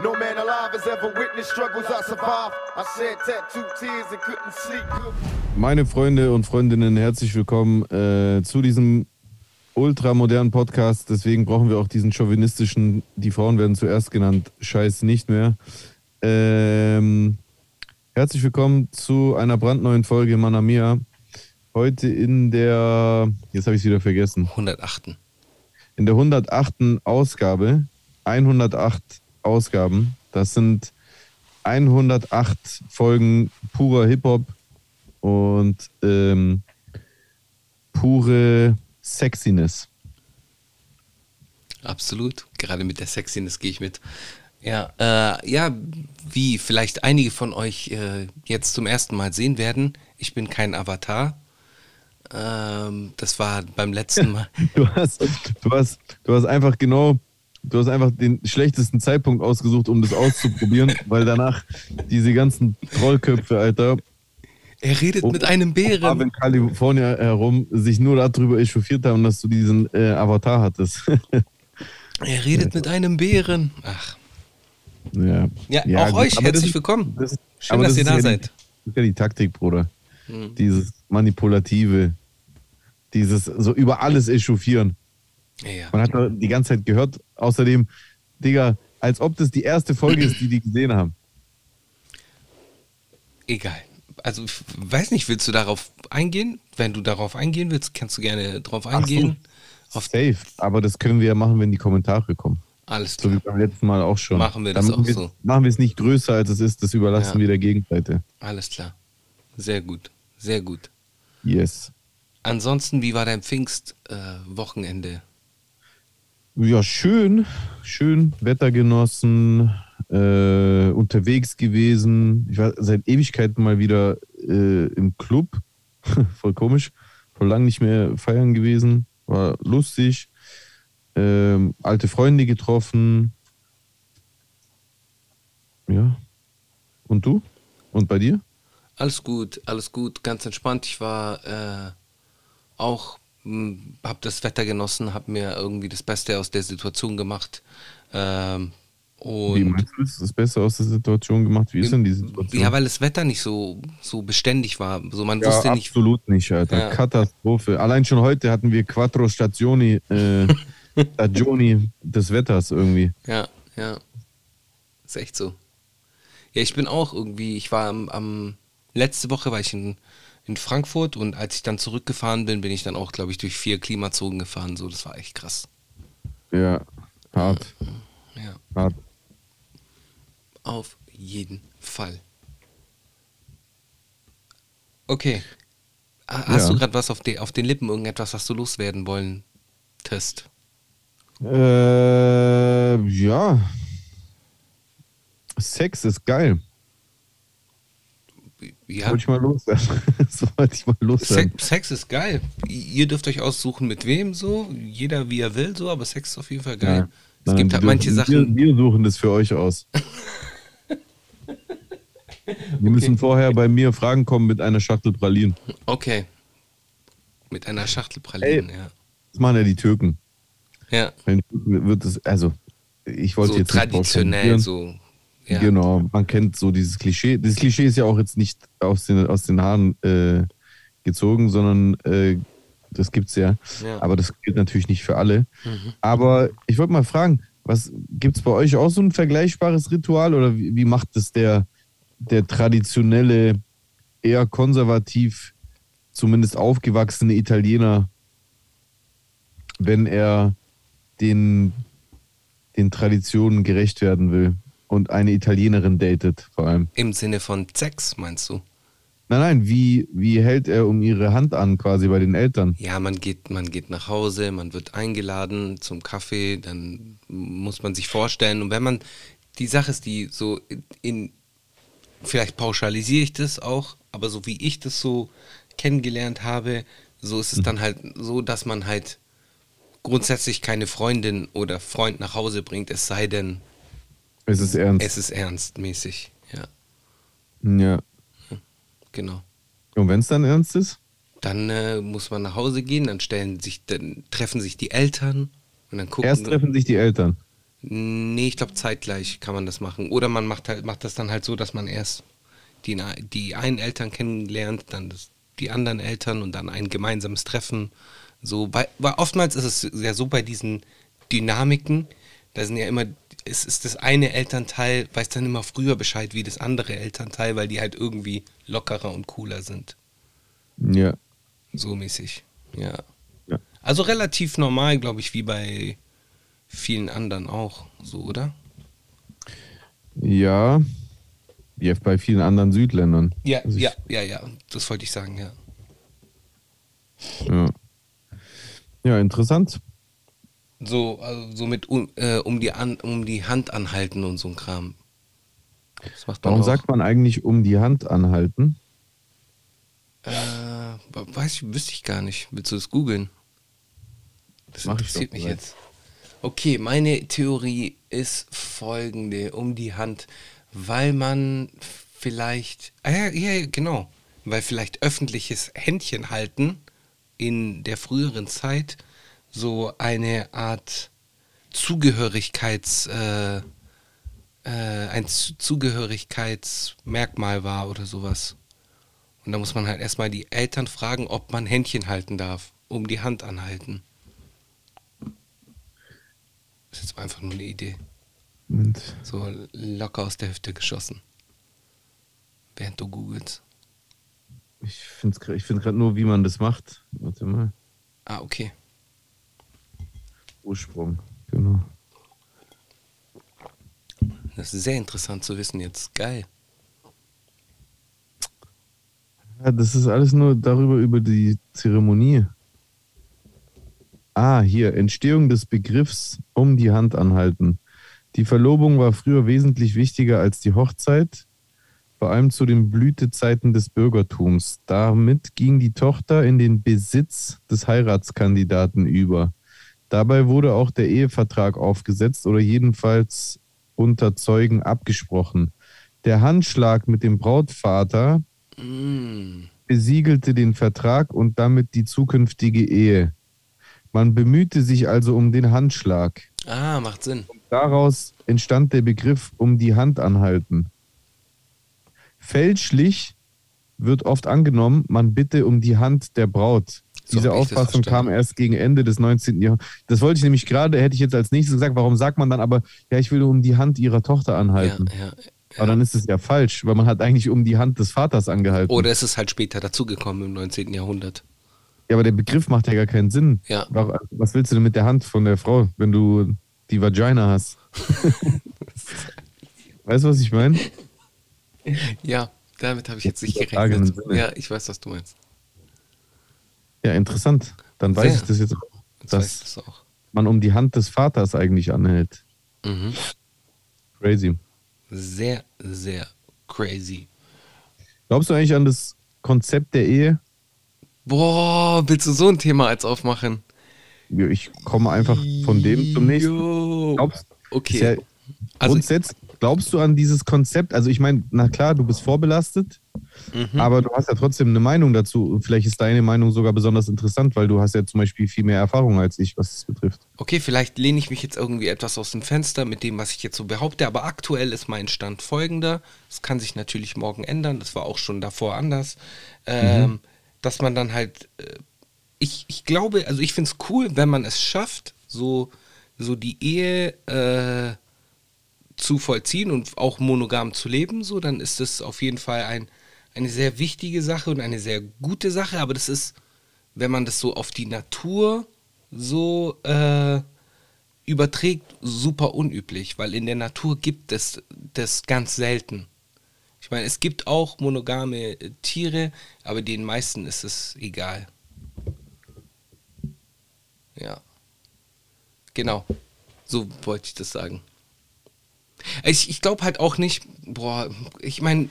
No man alive has ever witnessed struggles I survived. I shed tattooed tears and couldn't sleep. Meine Freunde und Freundinnen, herzlich willkommen äh, zu diesem ultramodernen Podcast. Deswegen brauchen wir auch diesen chauvinistischen, die Frauen werden zuerst genannt, Scheiß nicht mehr. Ähm, herzlich willkommen zu einer brandneuen Folge Manamia. Heute in der, jetzt habe ich es wieder vergessen, 108. in der 108. Ausgabe, 108 Ausgaben. Das sind 108 Folgen purer Hip-Hop und ähm, pure Sexiness. Absolut. Gerade mit der Sexiness gehe ich mit. Ja, äh, ja, wie vielleicht einige von euch äh, jetzt zum ersten Mal sehen werden, ich bin kein Avatar. Ähm, das war beim letzten Mal. Du hast, du hast, du hast einfach genau, du hast einfach den schlechtesten Zeitpunkt ausgesucht, um das auszuprobieren, weil danach diese ganzen Trollköpfe, Alter, Er redet Oh, mit einem in Bären. Kalifornien herum sich nur darüber echauffiert haben, dass du diesen äh, Avatar hattest. Er redet mit einem Bären. Ach. ja. Ja, Ja, auch gut, euch herzlich das willkommen. Das Schön, dass das ihr da ja seid. Die, das ist ja die Taktik, Bruder. Hm. Dieses Manipulative, dieses so über alles echauffieren. Ja. Man hat da die ganze Zeit gehört. Außerdem, Digga, als ob das die erste Folge ist, die die gesehen haben. Egal. Also, ich weiß nicht, willst du darauf eingehen? Wenn du darauf eingehen willst, kannst du gerne drauf Ach so. eingehen. Auf, Safe. Aber das können wir ja machen, wenn die Kommentare kommen. alles So wie klar. beim letzten Mal auch schon. Machen wir Dann das machen auch wir- so. Machen wir es nicht größer, als es ist. Das überlassen Ja. wir der Gegenseite. Alles klar. Sehr gut. Sehr gut. Yes. Ansonsten, wie war dein Pfingstwochenende? Äh, Wochenende? Ja, schön. Schön. Wetter genossen. Äh, unterwegs gewesen. Ich war seit Ewigkeiten mal wieder äh, im Club. Voll komisch. Voll lang nicht mehr feiern gewesen. War lustig. Ähm, alte Freunde getroffen. Ja. Und du? Und bei dir? Alles gut, alles gut, ganz entspannt. Ich war äh, auch, mh, hab das Wetter genossen, hab mir irgendwie das Beste aus der Situation gemacht. Ähm, Wie meinst du, ist das Beste aus der Situation gemacht? Wie ist denn die Situation? ja, weil das Wetter nicht so, so beständig war. So man Ja, wusste nicht. absolut nicht, Alter. Ja. Katastrophe. Allein schon heute hatten wir Quattro Stazioni, äh, Stagioni des Wetters irgendwie. Ja, ja. Ist echt so. Ja, ich bin auch irgendwie, ich war am, am letzte Woche war ich in, in Frankfurt und als ich dann zurückgefahren bin, bin ich dann auch, glaube ich, durch vier Klimazonen gefahren. So, das war echt krass. Ja, hart, Ja. hart. Auf jeden Fall. Okay. Ha- Hast Ja. du gerade was auf, de, auf den Lippen, irgendetwas, was du loswerden wollen? Test. Äh, ja. Sex ist geil. Ja. Wollte ich mal loswerden. so wollte ich mal loswerden. Sex, Sex ist geil. Ihr dürft euch aussuchen, mit wem so. Jeder wie er will, so, aber Sex ist auf jeden Fall geil. Ja. Es gibt halt manche Sachen. Wir, wir suchen das für euch aus. Wir müssen vorher bei mir Fragen kommen mit einer Schachtel Pralinen. Okay. Mit einer Schachtel Pralinen, ja. Das machen ja die Türken. Ja. Wenn wird es, also ich wollte So jetzt traditionell, so. Ja. Genau, man kennt so dieses Klischee. Das Klischee ist ja auch jetzt nicht aus den, aus den Haaren äh, gezogen, sondern äh, das gibt's ja. Ja. Aber das gilt natürlich nicht für alle. Mhm. Aber ich wollte mal fragen, was gibt's bei euch auch so ein vergleichbares Ritual oder wie, wie macht es der, der traditionelle, eher konservativ, zumindest aufgewachsene Italiener, wenn er den, den Traditionen gerecht werden will und eine Italienerin datet, vor allem. Im Sinne von Sex, meinst du? Nein, nein, wie, wie hält er um ihre Hand an, quasi bei den Eltern? Ja, man geht, man geht nach Hause, man wird eingeladen zum Kaffee, dann muss man sich vorstellen. Und wenn man, die Sache ist, die so in, in vielleicht pauschalisiere ich das auch, aber so wie ich das so kennengelernt habe, so ist es dann halt so, dass man halt grundsätzlich keine Freundin oder Freund nach Hause bringt, es sei denn, Es ist ernst. es ist ernstmäßig. Ja, ja. genau. Und wenn es dann ernst ist? Dann äh, muss man nach Hause gehen, dann stellen sich, dann treffen sich die Eltern und dann gucken. Erst treffen sich die Eltern. Nee, ich glaube zeitgleich kann man das machen. Oder man macht halt, macht das dann halt so, dass man erst die, die einen Eltern kennenlernt, dann das, die anderen Eltern und dann ein gemeinsames Treffen. So, weil, weil oftmals ist es ja so bei diesen Dynamiken, da sind ja immer, es ist das eine Elternteil, weiß dann immer früher Bescheid wie das andere Elternteil, weil die halt irgendwie lockerer und cooler sind. Ja. So mäßig, ja. Ja. Also relativ normal, glaube ich, wie bei vielen anderen auch, so, oder? Ja. Wie bei vielen anderen Südländern. Ja, Also ja, ja, ja, das wollte ich sagen, ja. Ja, ja interessant. So, also so mit um, äh, um, die an, um die Hand anhalten und so ein Kram. Warum auch. sagt man eigentlich um die Hand anhalten? Äh, weiß ich, wüsste ich gar nicht. Willst du das googeln? Das Mach interessiert mich jetzt. Okay, meine Theorie ist folgende: um die Hand, weil man vielleicht, ah ja, ja, genau, weil vielleicht öffentliches Händchen halten in der früheren Zeit so eine Art Zugehörigkeits, äh, äh, ein Zu- Zugehörigkeitsmerkmal war oder sowas. Und da muss man halt erstmal die Eltern fragen, ob man Händchen halten darf, um die Hand anhalten. Das ist jetzt einfach nur eine Idee. Und So locker aus der Hüfte geschossen. Während du googelst. ich finde ich find gerade nur, wie man das macht. Warte mal. Ah, okay. Ursprung. Genau. Das ist sehr interessant zu wissen jetzt. Geil. Ja, das ist alles nur darüber, über die Zeremonie. Ah, hier, Entstehung des Begriffs um die Hand anhalten. Die Verlobung war früher wesentlich wichtiger als die Hochzeit, vor allem zu den Blütezeiten des Bürgertums. Damit ging die Tochter in den Besitz des Heiratskandidaten über. Dabei wurde auch der Ehevertrag aufgesetzt oder jedenfalls unter Zeugen abgesprochen. Der Handschlag mit dem Brautvater Mm. besiegelte den Vertrag und damit die zukünftige Ehe. Man bemühte sich also um den Handschlag. Ah, macht Sinn. Daraus entstand der Begriff um die Hand anhalten. Fälschlich wird oft angenommen, man bitte um die Hand der Braut. So Diese Auffassung kam erst gegen Ende des 19. Jahrhunderts. Das wollte ich nämlich gerade, hätte ich jetzt als nächstes gesagt, warum sagt man dann aber, ja, ich will um die Hand ihrer Tochter Ja, anhalten. ja. Aber dann ist es ja falsch, weil man hat eigentlich um die Hand des Vaters angehalten. Oder ist es halt später dazugekommen im 19. Jahrhundert? Ja, aber der Begriff macht ja gar keinen Sinn. Ja. Wa- Was willst du denn mit der Hand von der Frau, wenn du die Vagina hast? weißt du, was ich meine? Ja, damit habe ich jetzt nicht gerechnet. Ja, ich weiß, was du meinst. Ja, interessant. Dann weiß Sehr. ich das jetzt auch, Jetzt dass das auch. man um die Hand des Vaters eigentlich anhält. Mhm. Crazy. Sehr, sehr crazy. Glaubst du eigentlich an das Konzept der Ehe? Boah, willst du so ein Thema als aufmachen? Ich komme einfach von dem zum nächsten. Jo. Glaubst, Okay. Ja, Also- grundsätzlich, glaubst du an dieses Konzept? Also ich meine, na klar, du bist vorbelastet, Mhm. aber du hast ja trotzdem eine Meinung dazu. Vielleicht ist deine Meinung sogar besonders interessant, weil du hast ja zum Beispiel viel mehr Erfahrung als ich, was das betrifft. Okay, vielleicht lehne ich mich jetzt irgendwie etwas aus dem Fenster mit dem, was ich jetzt so behaupte, aber aktuell ist mein Stand folgender. Es kann sich natürlich morgen ändern, das war auch schon davor anders. Ähm, Dass man dann halt, äh, ich, ich glaube, also ich finde es cool, wenn man es schafft, so, so die Ehe äh, zu vollziehen und auch monogam zu leben, so, dann ist das auf jeden Fall ein, eine sehr wichtige Sache und eine sehr gute Sache, aber das ist, wenn man das so auf die Natur so äh, überträgt, super unüblich, weil in der Natur gibt es das ganz selten. Ich meine, es gibt auch monogame äh, Tiere, aber den meisten ist es egal. Ja. Genau. So wollte ich das sagen. Ich, ich glaube halt auch nicht, boah, ich meine,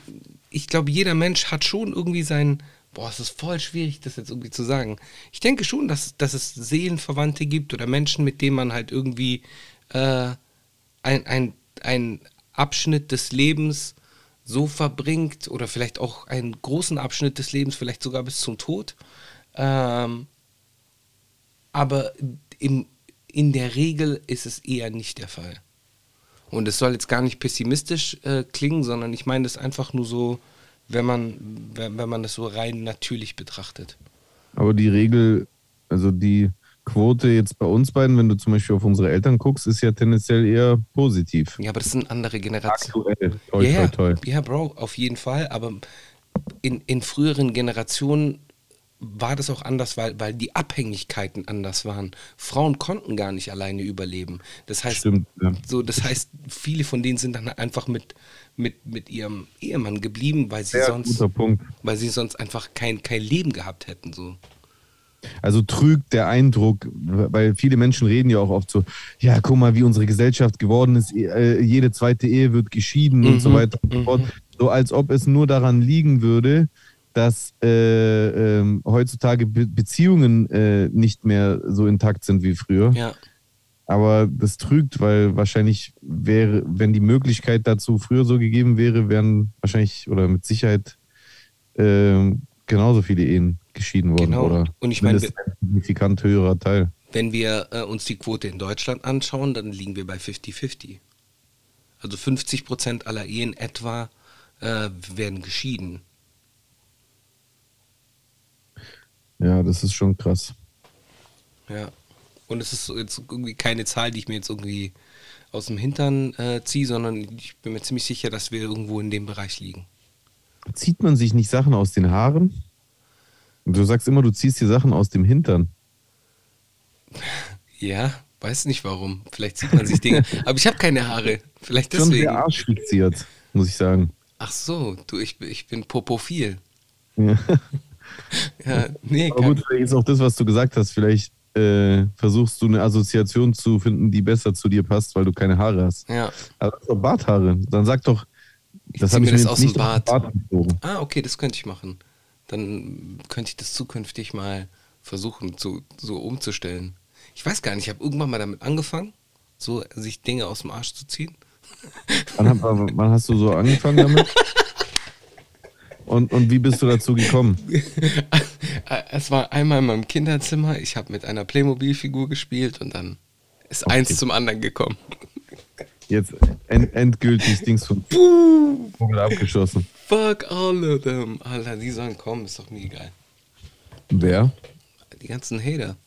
ich glaube, jeder Mensch hat schon irgendwie sein, boah, es ist voll schwierig, das jetzt irgendwie zu sagen. Ich denke schon, dass, dass es Seelenverwandte gibt oder Menschen, mit denen man halt irgendwie äh, ein, ein, ein Abschnitt des Lebens so verbringt oder vielleicht auch einen großen Abschnitt des Lebens, vielleicht sogar bis zum Tod. Ähm, aber im, in der Regel ist es eher nicht der Fall. Und es soll jetzt gar nicht pessimistisch äh, klingen, sondern ich meine das einfach nur so, wenn man, wenn, wenn man das so rein natürlich betrachtet. Aber die Regel, also die Quote jetzt bei uns beiden, wenn du zum Beispiel auf unsere Eltern guckst, ist ja tendenziell eher positiv. Ja, aber das sind andere Generationen. Aktuell. Toi, ja, toi, toi. ja, ja, Bro, auf jeden Fall. Aber in, in früheren Generationen war das auch anders, weil, weil die Abhängigkeiten anders waren. Frauen konnten gar nicht alleine überleben. Das heißt, Stimmt, ja. so, das heißt, viele von denen sind dann einfach mit, mit, mit ihrem Ehemann geblieben, weil sie Sehr sonst, weil sie sonst einfach kein, kein Leben gehabt hätten. So. Also trügt der Eindruck, weil viele Menschen reden ja auch oft so, ja, guck mal, wie unsere Gesellschaft geworden ist, äh, jede zweite Ehe wird geschieden und so Mhm, weiter und so fort. So als ob es nur daran liegen würde, dass äh, ähm, heutzutage Be Beziehungen äh, nicht mehr so intakt sind wie früher. Ja, Aber das trügt, weil wahrscheinlich wäre, wenn die Möglichkeit dazu früher so gegeben wäre, wären wahrscheinlich oder mit Sicherheit ähm, genauso viele Ehen geschieden worden. Genau. Oder Und ich meine, ein signifikant höherer Teil. wenn wir äh, uns die Quote in Deutschland anschauen, dann liegen wir bei 50-50. Also 50 Prozent aller Ehen etwa äh, werden geschieden. Ja, das ist schon krass. Ja. Und es ist jetzt irgendwie keine Zahl, die ich mir jetzt irgendwie aus dem Hintern äh, ziehe, sondern ich bin mir ziemlich sicher, dass wir irgendwo in dem Bereich liegen. Zieht man sich nicht Sachen aus den Haaren? Du sagst immer, du ziehst dir Sachen aus dem Hintern. Ja, weiß nicht warum. Vielleicht sieht man sich Dinge. Aber ich habe keine Haare. Vielleicht Schon deswegen. sehr arschfixiert, muss ich sagen. Ach so, du, ich, bin- ich bin popophil. Ja. Ja, nee, Aber gut, vielleicht ist auch das, was du gesagt hast. Vielleicht äh, versuchst du eine Assoziation zu finden, die besser zu dir passt, weil du keine Haare hast. ja. Aber das ist doch Barthaare. Dann sag doch, das habe ich mir das aus dem Bart. gezogen. Ah, okay, das könnte ich machen. Dann könnte ich das zukünftig mal versuchen, zu, so umzustellen. Ich weiß gar nicht, ich habe irgendwann mal damit angefangen, so sich Dinge aus dem Arsch zu ziehen. Wann, wann hast du so angefangen damit? Und, und wie bist du dazu gekommen? Es war einmal in meinem Kinderzimmer, ich habe mit einer Playmobil-Figur gespielt und dann ist eins zum anderen gekommen. Jetzt end, endgültig Dings von Vogel abgeschossen. Fuck all of them. Alter, die sollen kommen, ist doch mir egal. Wer? Die ganzen Hater.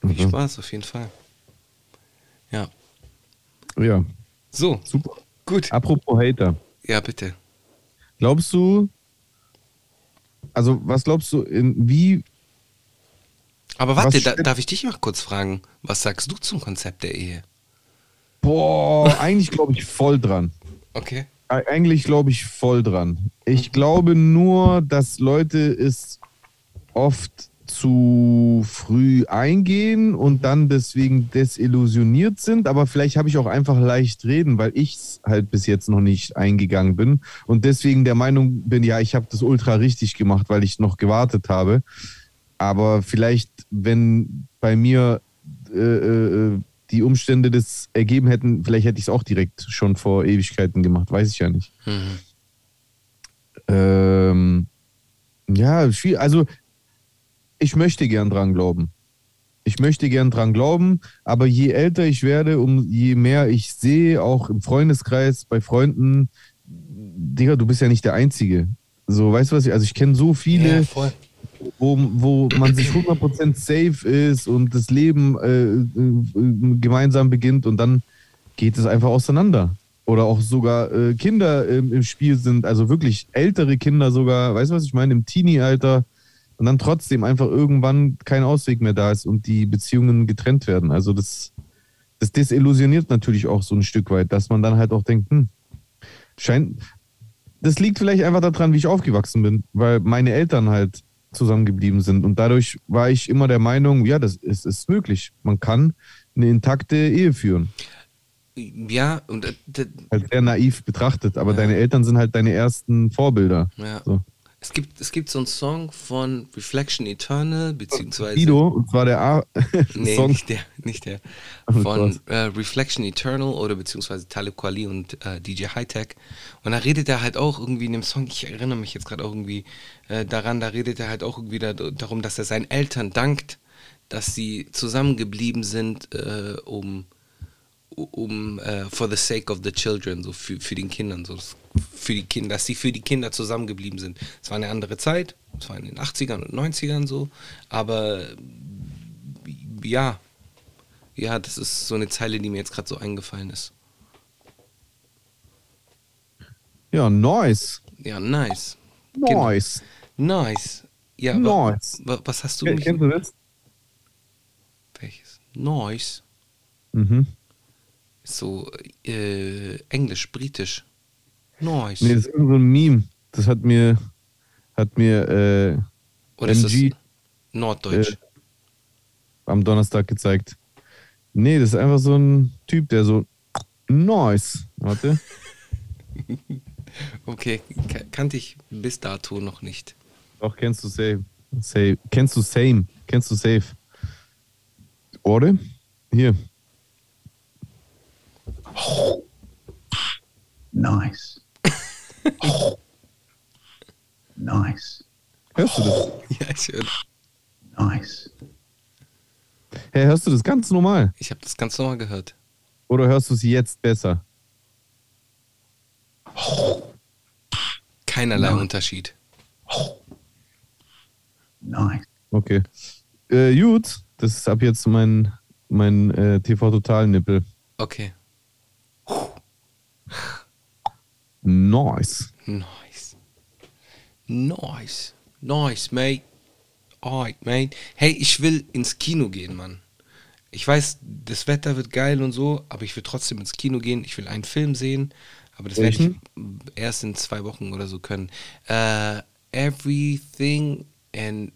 Viel Mhm. Spaß, auf jeden Fall. Ja. Ja, So, super. gut. Apropos Hater. Ja, bitte. Glaubst du, also was glaubst du, in wie, Aber warte, da, darf ich dich mal kurz fragen? Was sagst du zum Konzept der Ehe? boah, eigentlich glaube ich voll dran. Okay. Eig- Eigentlich glaube ich voll dran. Ich glaube nur, dass Leute es oft zu früh eingehen und dann deswegen desillusioniert sind. Aber vielleicht habe ich auch einfach leicht reden, weil ich halt bis jetzt noch nicht eingegangen bin und deswegen der Meinung bin, ja, ich habe das ultra richtig gemacht, weil ich noch gewartet habe. Aber vielleicht, wenn bei mir äh, äh, die Umstände das ergeben hätten, vielleicht hätte ich es auch direkt schon vor Ewigkeiten gemacht, weiß ich ja nicht. Mhm. Ähm, ja. Also, ich möchte gern dran glauben. Ich möchte gern dran glauben, aber je älter ich werde, um je mehr ich sehe, auch im Freundeskreis, bei Freunden, Digga, du bist ja nicht der Einzige. So, weißt du was? Ich, also, ich kenne so viele, Ja, wo, wo man sich 100% safe ist und das Leben äh, äh, gemeinsam beginnt und dann geht es einfach auseinander. Oder auch sogar äh, Kinder im, im Spiel sind, also wirklich ältere Kinder sogar, weißt du was ich meine, im Teenie-Alter und dann trotzdem einfach irgendwann kein Ausweg mehr da ist und die Beziehungen getrennt werden. Also das, das desillusioniert natürlich auch so ein Stück weit, dass man dann halt auch denkt, hm, scheint, das liegt vielleicht einfach daran, wie ich aufgewachsen bin, weil meine Eltern halt zusammengeblieben sind. Und dadurch war ich immer der Meinung, ja, das ist, ist möglich. Man kann eine intakte Ehe führen. Ja, und äh, Halt sehr naiv betrachtet, aber Ja. deine Eltern sind halt deine ersten Vorbilder. ja. So. Es gibt, es gibt so einen Song von Reflection Eternal, beziehungsweise. Guido, und zwar der A Nee, Song. nicht der, nicht der. Oh Von äh, Reflection Eternal oder beziehungsweise Talib Kweli und äh, DJ Hightech. Und da redet er halt auch irgendwie in dem Song, ich erinnere mich jetzt gerade auch irgendwie äh, daran, da redet er halt auch irgendwie da, darum, dass er seinen Eltern dankt, dass sie zusammengeblieben sind, äh, um, um äh, for the sake of the children, so für, für den Kindern, so für die Kinder, dass sie für die Kinder zusammengeblieben sind. Es war eine andere Zeit, es war in den 80ern und 90ern so, aber ja, ja, das ist so eine Zeile, die mir jetzt gerade so eingefallen ist. Ja, nice. Ja, nice. Nice. Genau. Nice. Ja, Nice. wa, wa, was hast du? Kennst du das? Welches? Nice. Mhm. So äh, englisch, britisch. Nice. Nee, das ist so ein Meme. Das hat mir, hat mir äh, Oder ist NG das Norddeutsch? äh, am Donnerstag gezeigt. Nee, das ist einfach so ein Typ, der so nice. Warte. Okay, ka- kannte ich bis dato noch nicht. Doch, kennst du safe. safe. Kennst du same? Kennst du safe? Oder? Hier. Nice. nice. Hörst du das? Ja, ich höre. Nice. Hey, hörst du das ganz normal? Ich habe das ganz normal gehört. Oder hörst du es jetzt besser? Keinerlei Nein. Unterschied. Nice. Okay. Äh, gut, das ist ab jetzt mein, mein äh, TV-Total-Nippel. Okay. Nice. Nice. Nice. Nice, mate. Alright, mate. Hey, ich will ins Kino gehen, Mann. Ich weiß, das Wetter wird geil und so, aber ich will trotzdem ins Kino gehen. Ich will einen Film sehen, aber das werde ich erst in zwei Wochen oder so können. Äh, everything and.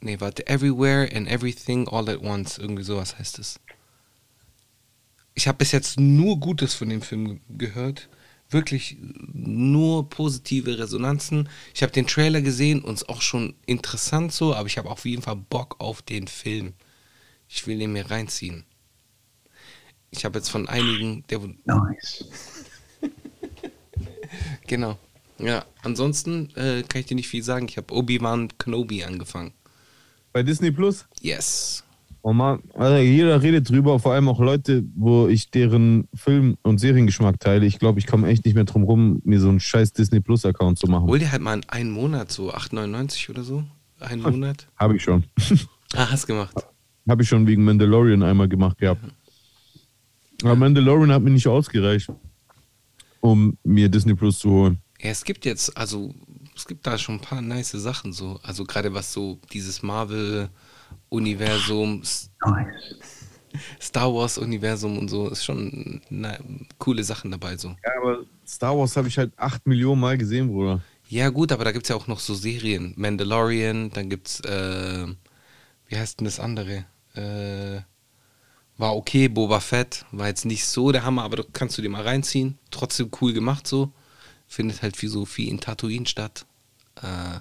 Nee, warte. Everywhere and Everything All at Once. Irgendwie sowas heißt es. Ich habe bis jetzt nur Gutes von dem Film ge- gehört. Wirklich nur positive Resonanzen. Ich habe den Trailer gesehen und es ist auch schon interessant so, aber ich habe auf jeden Fall Bock auf den Film. Ich will den mir reinziehen. Ich habe jetzt von einigen, der Nice. genau. Ja, ansonsten äh, kann ich dir nicht viel sagen. Ich habe Obi-Wan Kenobi angefangen. Bei Disney Plus? Yes. Oh Mann, Alter, jeder redet drüber, vor allem auch Leute, wo ich deren Film- und Seriengeschmack teile. Ich glaube, ich komme echt nicht mehr drum rum, mir so einen scheiß Disney Plus-Account zu machen. Hol dir halt mal in einen Monat so 8,99 oder so. Einen Monat. Habe ich schon. Ah, hast gemacht. Habe ich schon wegen Mandalorian einmal gemacht gehabt. Aber Mandalorian hat mir nicht ausgereicht, um mir Disney Plus zu holen. Ja, es gibt jetzt, also es gibt da schon ein paar nice Sachen so. Also gerade was so dieses Marvel-Universum, S- Nice. Star Wars-Universum und so, ist schon na, coole Sachen dabei so. Ja, aber Star Wars habe ich halt 8 Millionen Mal gesehen, Bruder. Ja gut, aber da gibt es ja auch noch so Serien. Mandalorian, dann gibt's, äh, wie heißt denn das andere? Äh, war okay, Boba Fett, war jetzt nicht so der Hammer, aber da kannst du dir mal reinziehen. Trotzdem cool gemacht so. Findet halt wie so viel in Tatooine statt. Äh,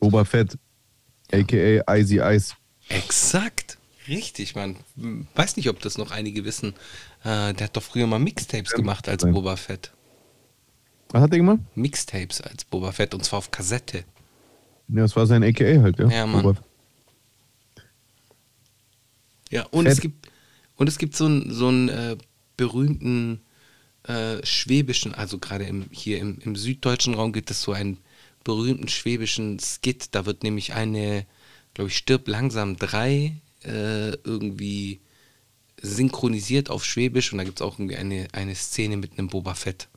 Boba Fett, a.k.a. Icy Ice. Exakt. Richtig, Mann. Weiß nicht, ob das noch einige wissen. Äh, der hat doch früher mal Mixtapes gemacht als Nein. Boba Fett. Was hat der gemacht? Mixtapes als Boba Fett und zwar auf Kassette. Ja, das war sein a.k.a. halt, ja. Ja, Mann. Boba- Ja, und Fett. es gibt und es gibt so einen so einen äh, berühmten äh, schwäbischen, also gerade im, hier im, im süddeutschen Raum gibt es so einen berühmten schwäbischen Skit. Da wird nämlich eine, glaube ich, stirb langsam drei äh, irgendwie synchronisiert auf Schwäbisch und da gibt es auch irgendwie eine, eine Szene mit einem Boba Fett.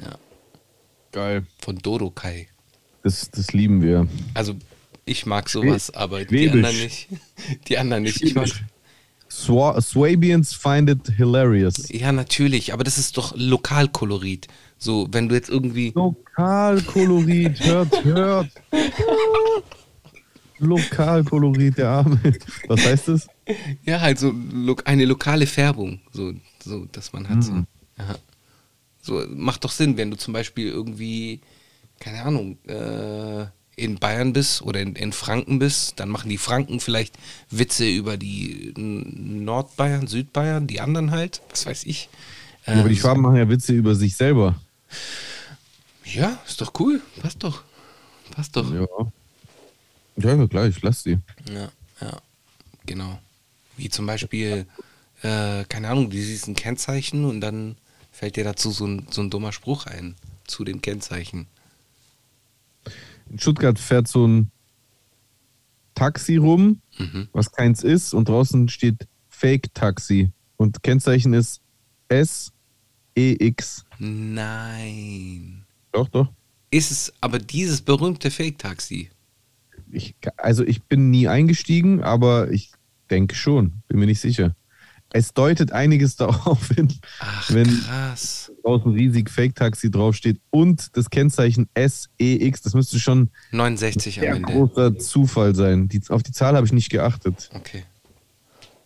Ja, Geil. von Dodo Kai. Das, das lieben wir. Also ich mag sowas, aber die Schwäbisch. anderen nicht. Die anderen nicht. Ich mag, Swa Swabians find it hilarious. Ja, natürlich, aber das ist doch Lokalkolorit. So, wenn du jetzt irgendwie. Lokalkolorit, hört, hört. Lokalkolorit, der Arme. Was heißt das? Ja, halt so lo eine lokale Färbung, so, so dass man hat. So. Ja. so, macht doch Sinn, wenn du zum Beispiel irgendwie, keine Ahnung, äh, in Bayern bist oder in, in Franken bist, dann machen die Franken vielleicht Witze über die Nordbayern, Südbayern, die anderen halt, was weiß ich. Äh, aber die Schwaben machen ja Witze über sich selber. Ja, ist doch cool, passt doch. Passt doch. Ja. Ja, ja, klar, ich lass die. Ja, ja, genau. Wie zum Beispiel äh, keine Ahnung, du siehst ein Kennzeichen und dann fällt dir dazu so ein, so ein dummer Spruch ein zu dem Kennzeichen. In Stuttgart fährt so ein Taxi rum, Mhm. was keins ist, und draußen steht Fake-Taxi. Und Kennzeichen ist SEX. Nein. Doch, doch. Ist es aber dieses berühmte Fake-Taxi? Ich, also ich bin nie eingestiegen, aber ich denke schon, bin mir nicht sicher. Es deutet einiges darauf hin, Ach, wenn krass. draußen riesig Fake-Taxi draufsteht und das Kennzeichen SEX. Das müsste schon 69 am ein großer Zufall sein. Die, auf die Zahl habe ich nicht geachtet. Okay.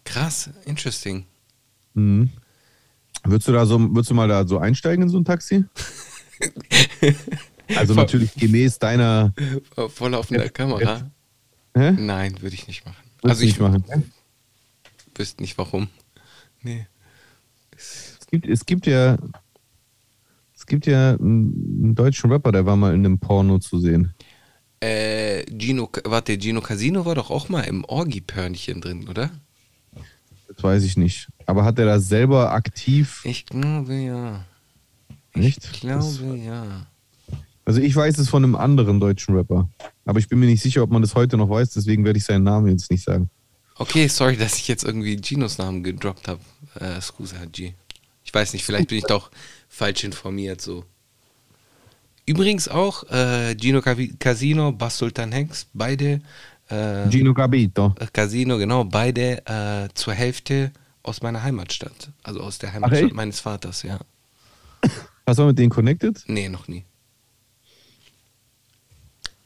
Krass, interesting. Mhm. Würdest du da so, würdest du mal da so einsteigen in so ein Taxi? Also Voll- natürlich gemäß deiner. Vor laufender Kamera? Hä? Nein, würde ich nicht machen. Würdest Also ich nicht machen. wüsste nicht warum. Nee. Es gibt, es gibt ja. Es gibt ja einen, deutschen Rapper, der war mal in einem Porno zu sehen. Äh, Gino, warte, Gino Casino war doch auch mal im Orgi-Pörnchen drin, oder? Das weiß ich nicht. Aber hat er da selber aktiv. Ich glaube ja. Nicht? Ich glaube ja. Also ich weiß es von einem anderen deutschen Rapper. Aber ich bin mir nicht sicher, ob man das heute noch weiß, deswegen werde ich seinen Namen jetzt nicht sagen. Okay, sorry, dass ich jetzt irgendwie Ginos Namen gedroppt habe. Äh, Scusa, G. Ich weiß nicht, vielleicht bin ich doch falsch informiert so. Übrigens auch äh, Gino Casino, Bas Sultan Hengst, beide äh, Gino Gabito. äh, Casino, genau, beide äh, zur Hälfte aus meiner Heimatstadt. Also aus der Ach, Heimatstadt echt? meines Vaters, ja. Hast du mit denen connected? Nee, noch nie.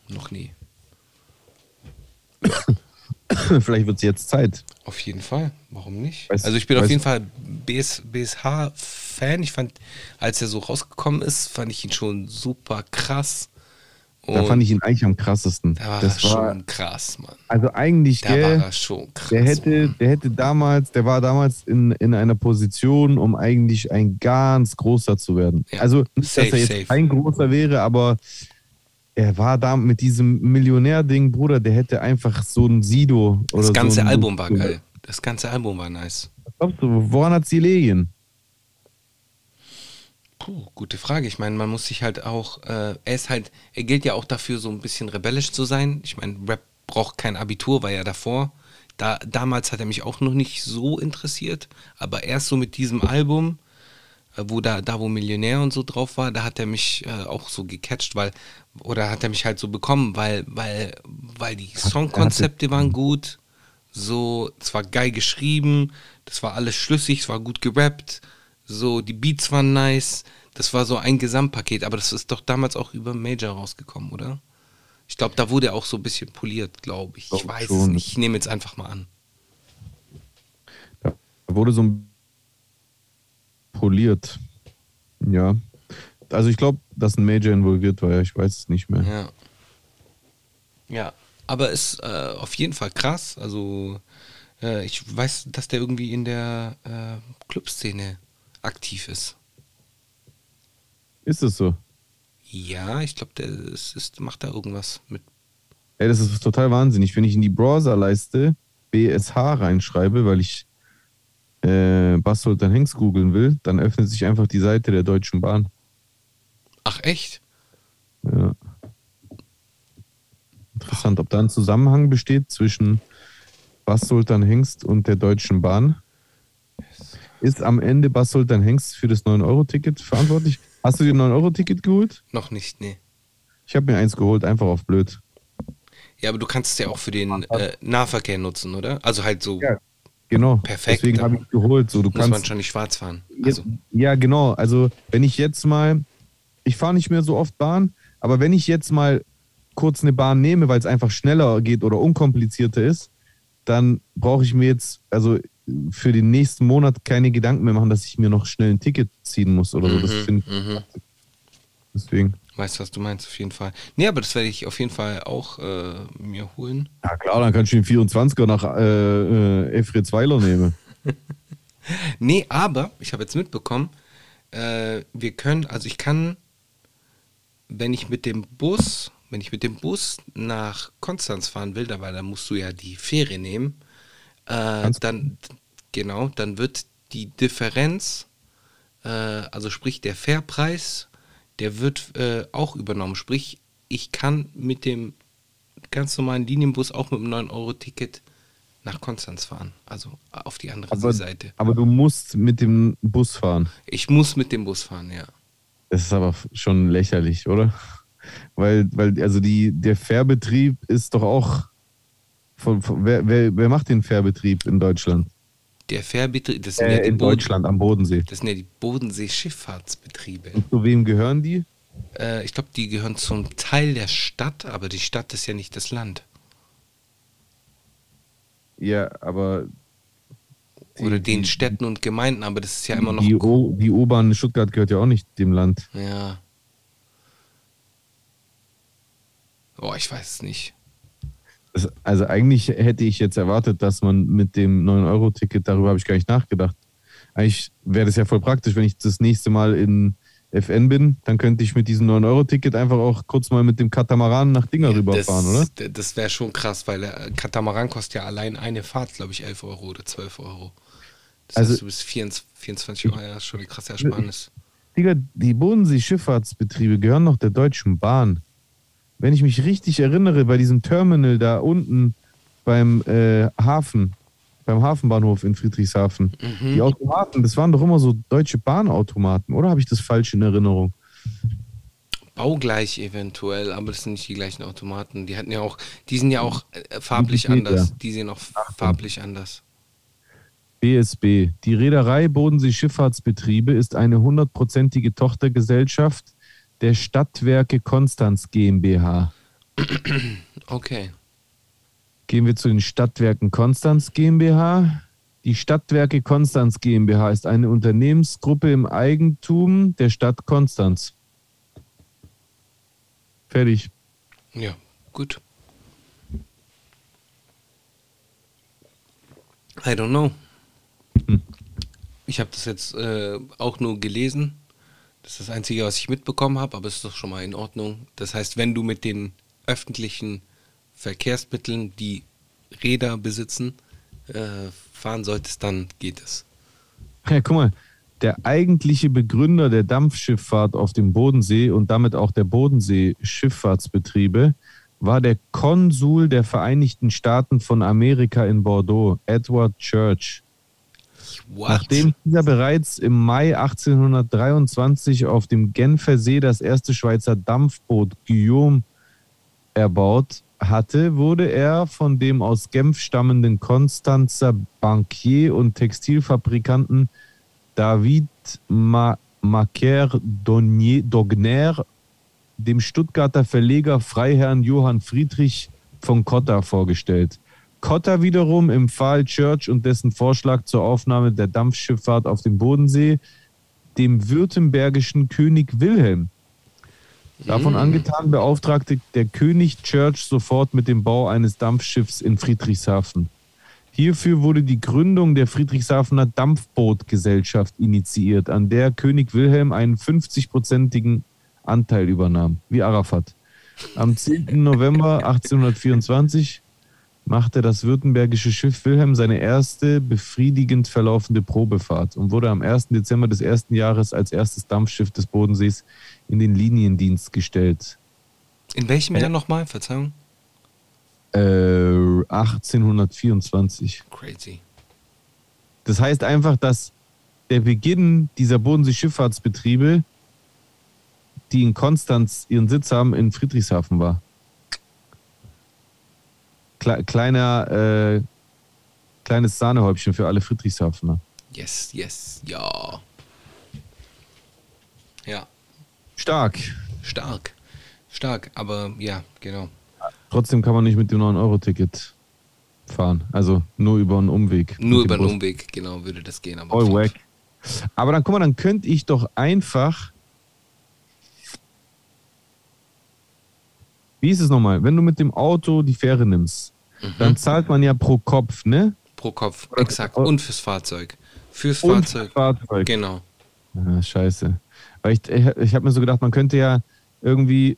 Noch nie. Vielleicht wird es jetzt Zeit. Auf jeden Fall. Warum nicht? Weiß- also ich bin auf jeden Fall BS, BSH-Fan. Ich fand, als er so rausgekommen ist, fand ich ihn schon super krass. Da Und fand ich ihn eigentlich am krassesten. da war das er war, schon krass, Mann. also eigentlich, Da gell, war er schon krass. der hätte, Mann. der hätte damals, der war damals in, in einer Position, um eigentlich ein ganz großer zu werden. Ja. Also nicht, Safe, dass er jetzt safe. ein großer wäre, aber er war da mit diesem Millionär-Ding, Bruder, der hätte einfach so ein Sido oder Das ganze so ein, Album war geil. Das ganze Album war nice. Was glaubst du, woran hat sie gelegen? Puh, gute Frage. Ich meine, man muss sich halt auch, äh, er ist halt, er gilt ja auch dafür, so ein bisschen rebellisch zu sein. Ich meine, Rap braucht kein Abitur, war ja davor. Da, damals hat er mich auch noch nicht so interessiert, aber erst so mit diesem Album, wo da, da wo Millionär und so drauf war, da hat er mich äh, auch so gecatcht, weil, oder hat er mich halt so bekommen, weil, weil, weil die Songkonzepte waren gut, so, es war geil geschrieben, das war alles schlüssig, es war gut gerappt, so, die Beats waren nice, das war so ein Gesamtpaket, aber das ist doch damals auch über Major rausgekommen, oder? Ich glaube, da wurde er auch so ein bisschen poliert, glaube ich. Ich weiß es nicht, ich nehme jetzt einfach mal an. Da wurde so ein poliert. Ja. Also ich glaube, dass ein Major involviert war, ja, ich weiß es nicht mehr. Ja. Ja, aber ist äh, auf jeden Fall krass. Also, äh, ich weiß, dass der irgendwie in der äh, Clubszene aktiv ist. Ist es so? Ja, ich glaube, der ist, ist, macht da irgendwas mit. Ey, das ist total wahnsinnig. Wenn ich in die Browserleiste BSH reinschreibe, weil ich äh, Bas Sultan Hengst googeln will, dann öffnet sich einfach die Seite der Deutschen Bahn. Ach, echt? Ja. Interessant, ob da ein Zusammenhang besteht zwischen Bas Sultan Hengst und der Deutschen Bahn. Ist am Ende Bas Sultan Hengst für das 9-Euro-Ticket verantwortlich? Hast du dir ein 9-Euro-Ticket geholt? Noch nicht, nee. Ich habe mir eins geholt, einfach auf blöd. Ja, aber du kannst es ja auch für den äh, Nahverkehr nutzen, oder? Also halt so, Ja, Genau. Perfekt, Deswegen habe ich geholt. So, du muss man kannst, schon nicht schwarz fahren. Ja, Also, ja, genau. Also, wenn ich jetzt mal, ich fahre nicht mehr so oft Bahn, aber wenn ich jetzt mal kurz eine Bahn nehme, weil es einfach schneller geht oder unkomplizierter ist, dann brauche ich mir jetzt, also für den nächsten Monat keine Gedanken mehr machen, dass ich mir noch schnell ein Ticket ziehen muss oder so. Das Mhm, finde mhm. deswegen. Weißt du, was du meinst, auf jeden Fall. Nee, aber das werde ich auf jeden Fall auch äh, mir holen. Ja klar, dann kannst du den 24er nach äh, äh, Efritzweiler nehmen. Nee, aber ich habe jetzt mitbekommen, äh, wir können, also ich kann, wenn ich mit dem Bus, wenn ich mit dem Bus nach Konstanz fahren will, da, weil da musst du ja die Fähre nehmen, äh, dann Genau, dann wird die Differenz, äh, also sprich der Fairpreis, der wird äh, auch übernommen. Sprich, ich kann mit dem ganz normalen Linienbus auch mit dem 9-Euro-Ticket nach Konstanz fahren. Also auf die andere Aber, Seite. aber du musst mit dem Bus fahren. Ich muss mit dem Bus fahren, ja. Das ist aber schon lächerlich, oder? Weil, weil also die, der Fährbetrieb ist doch auch. Von, von, wer, wer, wer macht den Fährbetrieb in Deutschland? Der Fährbetrieb, das sind, ja Äh, die in Boden, Deutschland, am Bodensee. das sind ja die Bodensee-Schifffahrtsbetriebe. Und zu wem gehören die? Äh, ich glaube, die gehören zum Teil der Stadt, aber die Stadt ist ja nicht das Land. Ja, aber Die- Oder den die- Städten und Gemeinden, aber das ist ja immer noch. die, o, die U-Bahn in Stuttgart gehört ja auch nicht dem Land. Ja. Oh, ich weiß es nicht. Also eigentlich hätte ich jetzt erwartet, dass man mit dem 9-Euro-Ticket, darüber habe ich gar nicht nachgedacht. Eigentlich wäre das ja voll praktisch, wenn ich das nächste Mal in FN bin, dann könnte ich mit diesem 9-Euro-Ticket einfach auch kurz mal mit dem Katamaran nach Dinger Ja, rüberfahren, oder? das, wäre schon krass, weil der Katamaran kostet ja allein eine Fahrt, glaube ich, 11 Euro oder 12 Euro. Das Also- heißt, du bist 24, 24 Euro, ja, schon eine krasse Ersparnis. Digga, die Bodensee-Schifffahrtsbetriebe gehören noch der Deutschen Bahn. Wenn ich mich richtig erinnere, bei diesem Terminal da unten beim äh, Hafen, beim Hafenbahnhof in Friedrichshafen, Mhm. die Automaten, das waren doch immer so Deutsche Bahnautomaten, oder habe ich das falsch in Erinnerung? Baugleich eventuell, aber das sind nicht die gleichen Automaten. Die hatten ja auch, die sind ja auch äh, farblich anders. Die sehen auch farblich anders. BSB. Die Reederei Bodensee Schifffahrtsbetriebe ist eine hundertprozentige Tochtergesellschaft der Stadtwerke Konstanz GmbH. Okay. Gehen wir zu den Stadtwerken Konstanz GmbH. Die Stadtwerke Konstanz GmbH ist eine Unternehmensgruppe im Eigentum der Stadt Konstanz. Fertig. Ja, gut. I don't know. Hm. Ich habe das jetzt äh, auch nur gelesen. Das ist das Einzige, was ich mitbekommen habe, aber es ist doch schon mal in Ordnung. Das heißt, wenn du mit den öffentlichen Verkehrsmitteln, die Räder besitzen, äh, fahren solltest, dann geht es. Ja, guck mal, der eigentliche Begründer der Dampfschifffahrt auf dem Bodensee und damit auch der Bodensee-Schifffahrtsbetriebe war der Konsul der Vereinigten Staaten von Amerika in Bordeaux, Edward Church. What? Nachdem dieser bereits im Mai 1823 auf dem Genfer See das erste Schweizer Dampfboot Guillaume erbaut hatte, wurde er von dem aus Genf stammenden Konstanzer Bankier und Textilfabrikanten David Ma Macaire Dogner, Dogner dem Stuttgarter Verleger Freiherrn Johann Friedrich von Cotta vorgestellt. Cotta wiederum empfahl Church und dessen Vorschlag zur Aufnahme der Dampfschifffahrt auf dem Bodensee dem württembergischen König Wilhelm. Davon angetan beauftragte der König Church sofort mit dem Bau eines Dampfschiffs in Friedrichshafen. Hierfür wurde die Gründung der Friedrichshafener Dampfbootgesellschaft initiiert, an der König Wilhelm einen 50-prozentigen Anteil übernahm, wie Arafat. Am 10. November 1824 machte das württembergische Schiff Wilhelm seine erste befriedigend verlaufende Probefahrt und wurde am 1. Dezember des ersten Jahres als erstes Dampfschiff des Bodensees in den Liniendienst gestellt. In welchem Jahr nochmal? Verzeihung? Äh, 1824. Crazy. Das heißt einfach, dass der Beginn dieser Bodensee-Schifffahrtsbetriebe, die in Konstanz ihren Sitz haben, in Friedrichshafen war. Kle kleiner, äh, kleines Sahnehäubchen für alle Friedrichshafener. Yes, yes, ja. Ja, Stark. stark. Stark, aber ja, genau. Trotzdem kann man nicht mit dem 9-Euro-Ticket fahren. Also nur über einen Umweg. Nur über Bus. Umweg, genau, würde das gehen. Aber wack. Aber dann, guck mal, dann könnte ich doch einfach. Wie ist es nochmal? Wenn du mit dem Auto die Fähre nimmst, Mhm. dann zahlt man ja pro Kopf, ne? Pro Kopf, exakt. Und fürs Fahrzeug. Fürs Und Fahrzeug. Fahrzeug. Genau. Ah, scheiße. Weil ich, ich, ich habe mir so gedacht, man könnte ja irgendwie.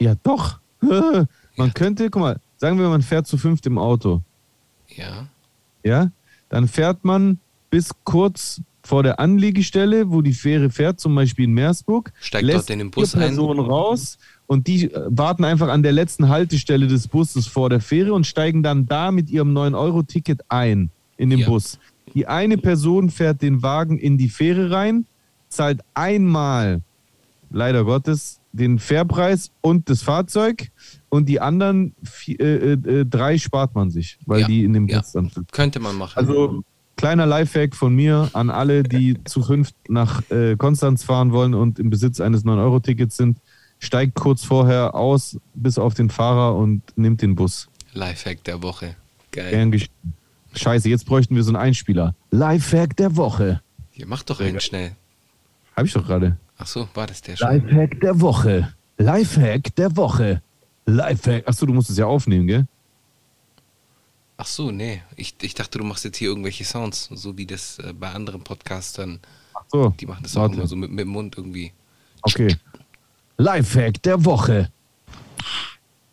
Ja, doch. man könnte, guck mal, sagen wir, man fährt zu fünft im Auto. Ja. Ja? dann fährt man bis kurz vor der Anlegestelle, wo die Fähre fährt, zum Beispiel in Meersburg, Steigt lässt dort in den Bus ein. Personen raus und die äh, warten einfach an der letzten Haltestelle des Busses vor der Fähre und steigen dann da mit ihrem 9-Euro-Ticket ein in den Ja. Bus. Die eine Person fährt den Wagen in die Fähre rein, zahlt einmal, leider Gottes, den Fährpreis und das Fahrzeug und die anderen vi- äh, äh, äh, drei spart man sich, weil Ja, die in dem ja. Bus dann sitzen. Könnte man machen. Also kleiner Lifehack von mir an alle, die zu fünft nach äh, Konstanz fahren wollen und im Besitz eines 9-Euro-Tickets sind. Steigt kurz vorher aus, bis auf den Fahrer und nimmt den Bus. Lifehack der Woche. Geil. Scheiße, jetzt bräuchten wir so einen Einspieler. Lifehack der Woche. Ja, mach doch einen schnell. Hab ich doch gerade. Ach so, war das der schon? Lifehack der Woche. Lifehack der Woche. Lifehack. Achso, du musst es ja aufnehmen, gell? Ach so, nee. Ich, ich dachte, du machst jetzt hier irgendwelche Sounds, so wie das äh, bei anderen Podcastern. So. Die machen das auch warte. immer so mit, mit dem Mund irgendwie. Okay. Lifehack der Woche.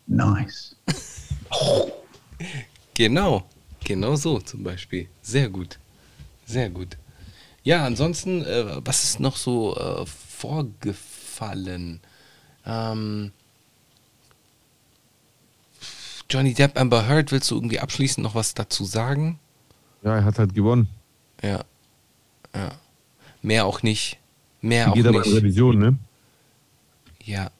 Nice. Genau, genau so zum Beispiel. Sehr gut, sehr gut. Ja, ansonsten, äh, was ist noch so äh, vorgefallen? Ähm, Johnny Depp, Amber Heard, willst du irgendwie abschließend noch was dazu sagen? Ja, er hat halt gewonnen. Ja, ja. Mehr auch nicht. Mehr Die auch geht aber in nicht. Revision, ne? Ja,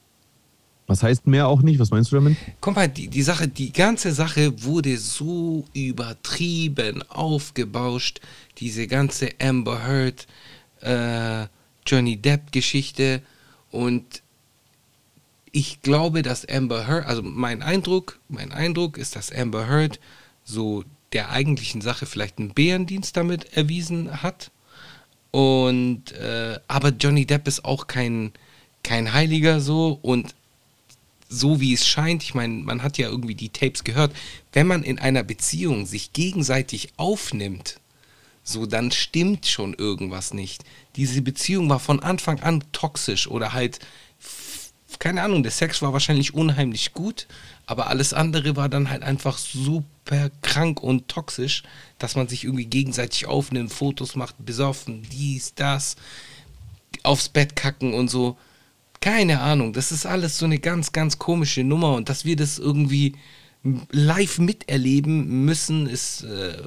Was heißt mehr auch nicht? Was meinst du damit? Guck mal, die, die Sache, die ganze Sache wurde so übertrieben aufgebauscht. Diese ganze Amber Heard, äh, Johnny Depp Geschichte. Und ich glaube, dass Amber Heard, also mein Eindruck, mein Eindruck ist, dass Amber Heard so der eigentlichen Sache vielleicht einen Bärendienst damit erwiesen hat. Und äh, aber Johnny Depp ist auch kein, kein Heiliger so und so wie es scheint, ich meine, man hat ja irgendwie die Tapes gehört, wenn man in einer Beziehung sich gegenseitig aufnimmt, so dann stimmt schon irgendwas nicht. Diese Beziehung war von Anfang an toxisch oder halt, keine Ahnung, der Sex war wahrscheinlich unheimlich gut, aber alles andere war dann halt einfach super krank und toxisch, dass man sich irgendwie gegenseitig aufnimmt, Fotos macht, besoffen, dies, das, aufs Bett kacken und so. Keine Ahnung, das ist alles so eine ganz, ganz komische Nummer und dass wir das irgendwie live miterleben müssen, ist äh,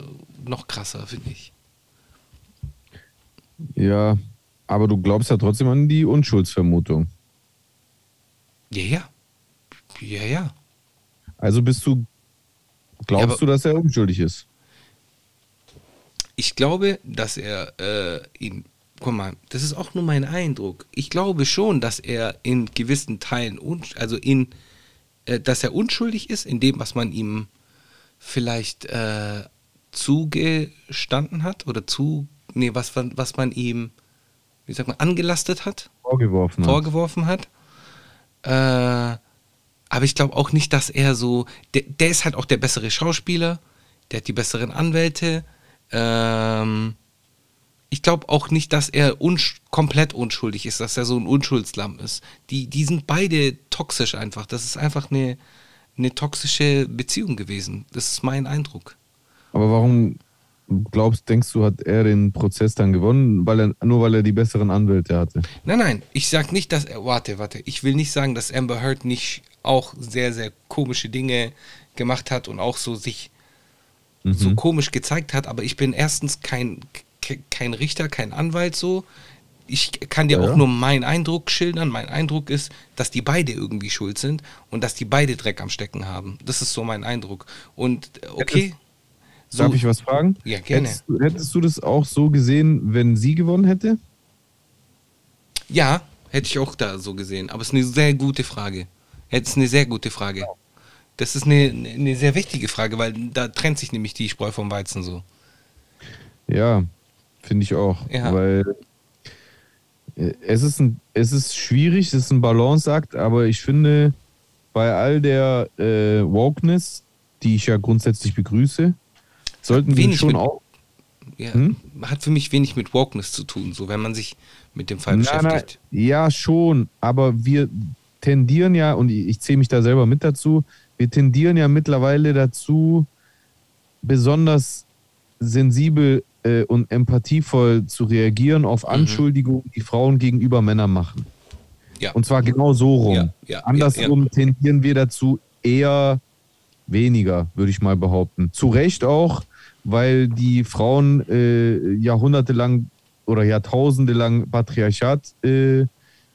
noch krasser, finde ich. Ja, aber du glaubst ja trotzdem an die Unschuldsvermutung. Ja, ja. Ja, ja. Also bist du, glaubst Ja, du, dass er unschuldig ist? Ich glaube, dass er äh, ihn. Guck mal, das ist auch nur mein Eindruck. Ich glaube schon, dass er in gewissen Teilen, also in, äh, dass er unschuldig ist in dem, was man ihm vielleicht äh, zugestanden hat oder zu, nee, was, man- was man ihm, wie sagt man, angelastet hat. Vorgeworfen. hat. vorgeworfen hat. Äh, aber ich glaube auch nicht, dass er so. Der, der ist halt auch der bessere Schauspieler, der hat die besseren Anwälte. Ähm, ich glaube auch nicht, dass er unsch komplett unschuldig ist, dass er so ein Unschuldslamm ist. Die, die sind beide toxisch einfach. Das ist einfach eine, eine toxische Beziehung gewesen. Das ist mein Eindruck. Aber warum glaubst, denkst du, hat er den Prozess dann gewonnen? Weil er, nur weil er die besseren Anwälte hatte. Nein, nein, ich sag nicht, dass er. Warte, warte. Ich will nicht sagen, dass Amber Heard nicht auch sehr, sehr komische Dinge gemacht hat und auch so sich so Mhm. komisch gezeigt hat, aber ich bin erstens kein, ke- kein Richter, kein Anwalt so. Ich kann dir Ja, auch nur meinen Eindruck schildern. Mein Eindruck ist, dass die beide irgendwie schuld sind und dass die beide Dreck am Stecken haben. Das ist so mein Eindruck. Und äh, okay. So, Darf ich was fragen? Ja, gerne. Hättest, du- hättest du das auch so gesehen, wenn sie gewonnen hätte? Ja, hätte ich auch da so gesehen. Aber es ist eine sehr gute Frage. Es ist eine sehr gute Frage. Das ist eine, eine sehr wichtige Frage, weil da trennt sich nämlich die Spreu vom Weizen so. Ja, finde ich auch. Ja. Weil äh, es ist, ein, es ist schwierig, es ist ein Balanceakt, aber ich finde, bei all der äh, Wokeness, die ich ja grundsätzlich begrüße, sollten wir schon mit- auch. Ja, Hm? Hat für mich wenig mit Wokeness zu tun, so wenn man sich mit dem Fall Na, na, beschäftigt. ja, schon, aber wir tendieren ja, und ich, ich zähle mich da selber mit dazu, wir tendieren ja mittlerweile dazu, besonders sensibel äh, und empathievoll zu reagieren auf Anschuldigungen, die Frauen gegenüber Männern machen. Ja. Und zwar genau so rum. Ja, ja, Andersrum tendieren wir dazu eher weniger, würde ich mal behaupten. Zu Recht auch, weil die Frauen äh, jahrhundertelang oder jahrtausende lang Patriarchat äh,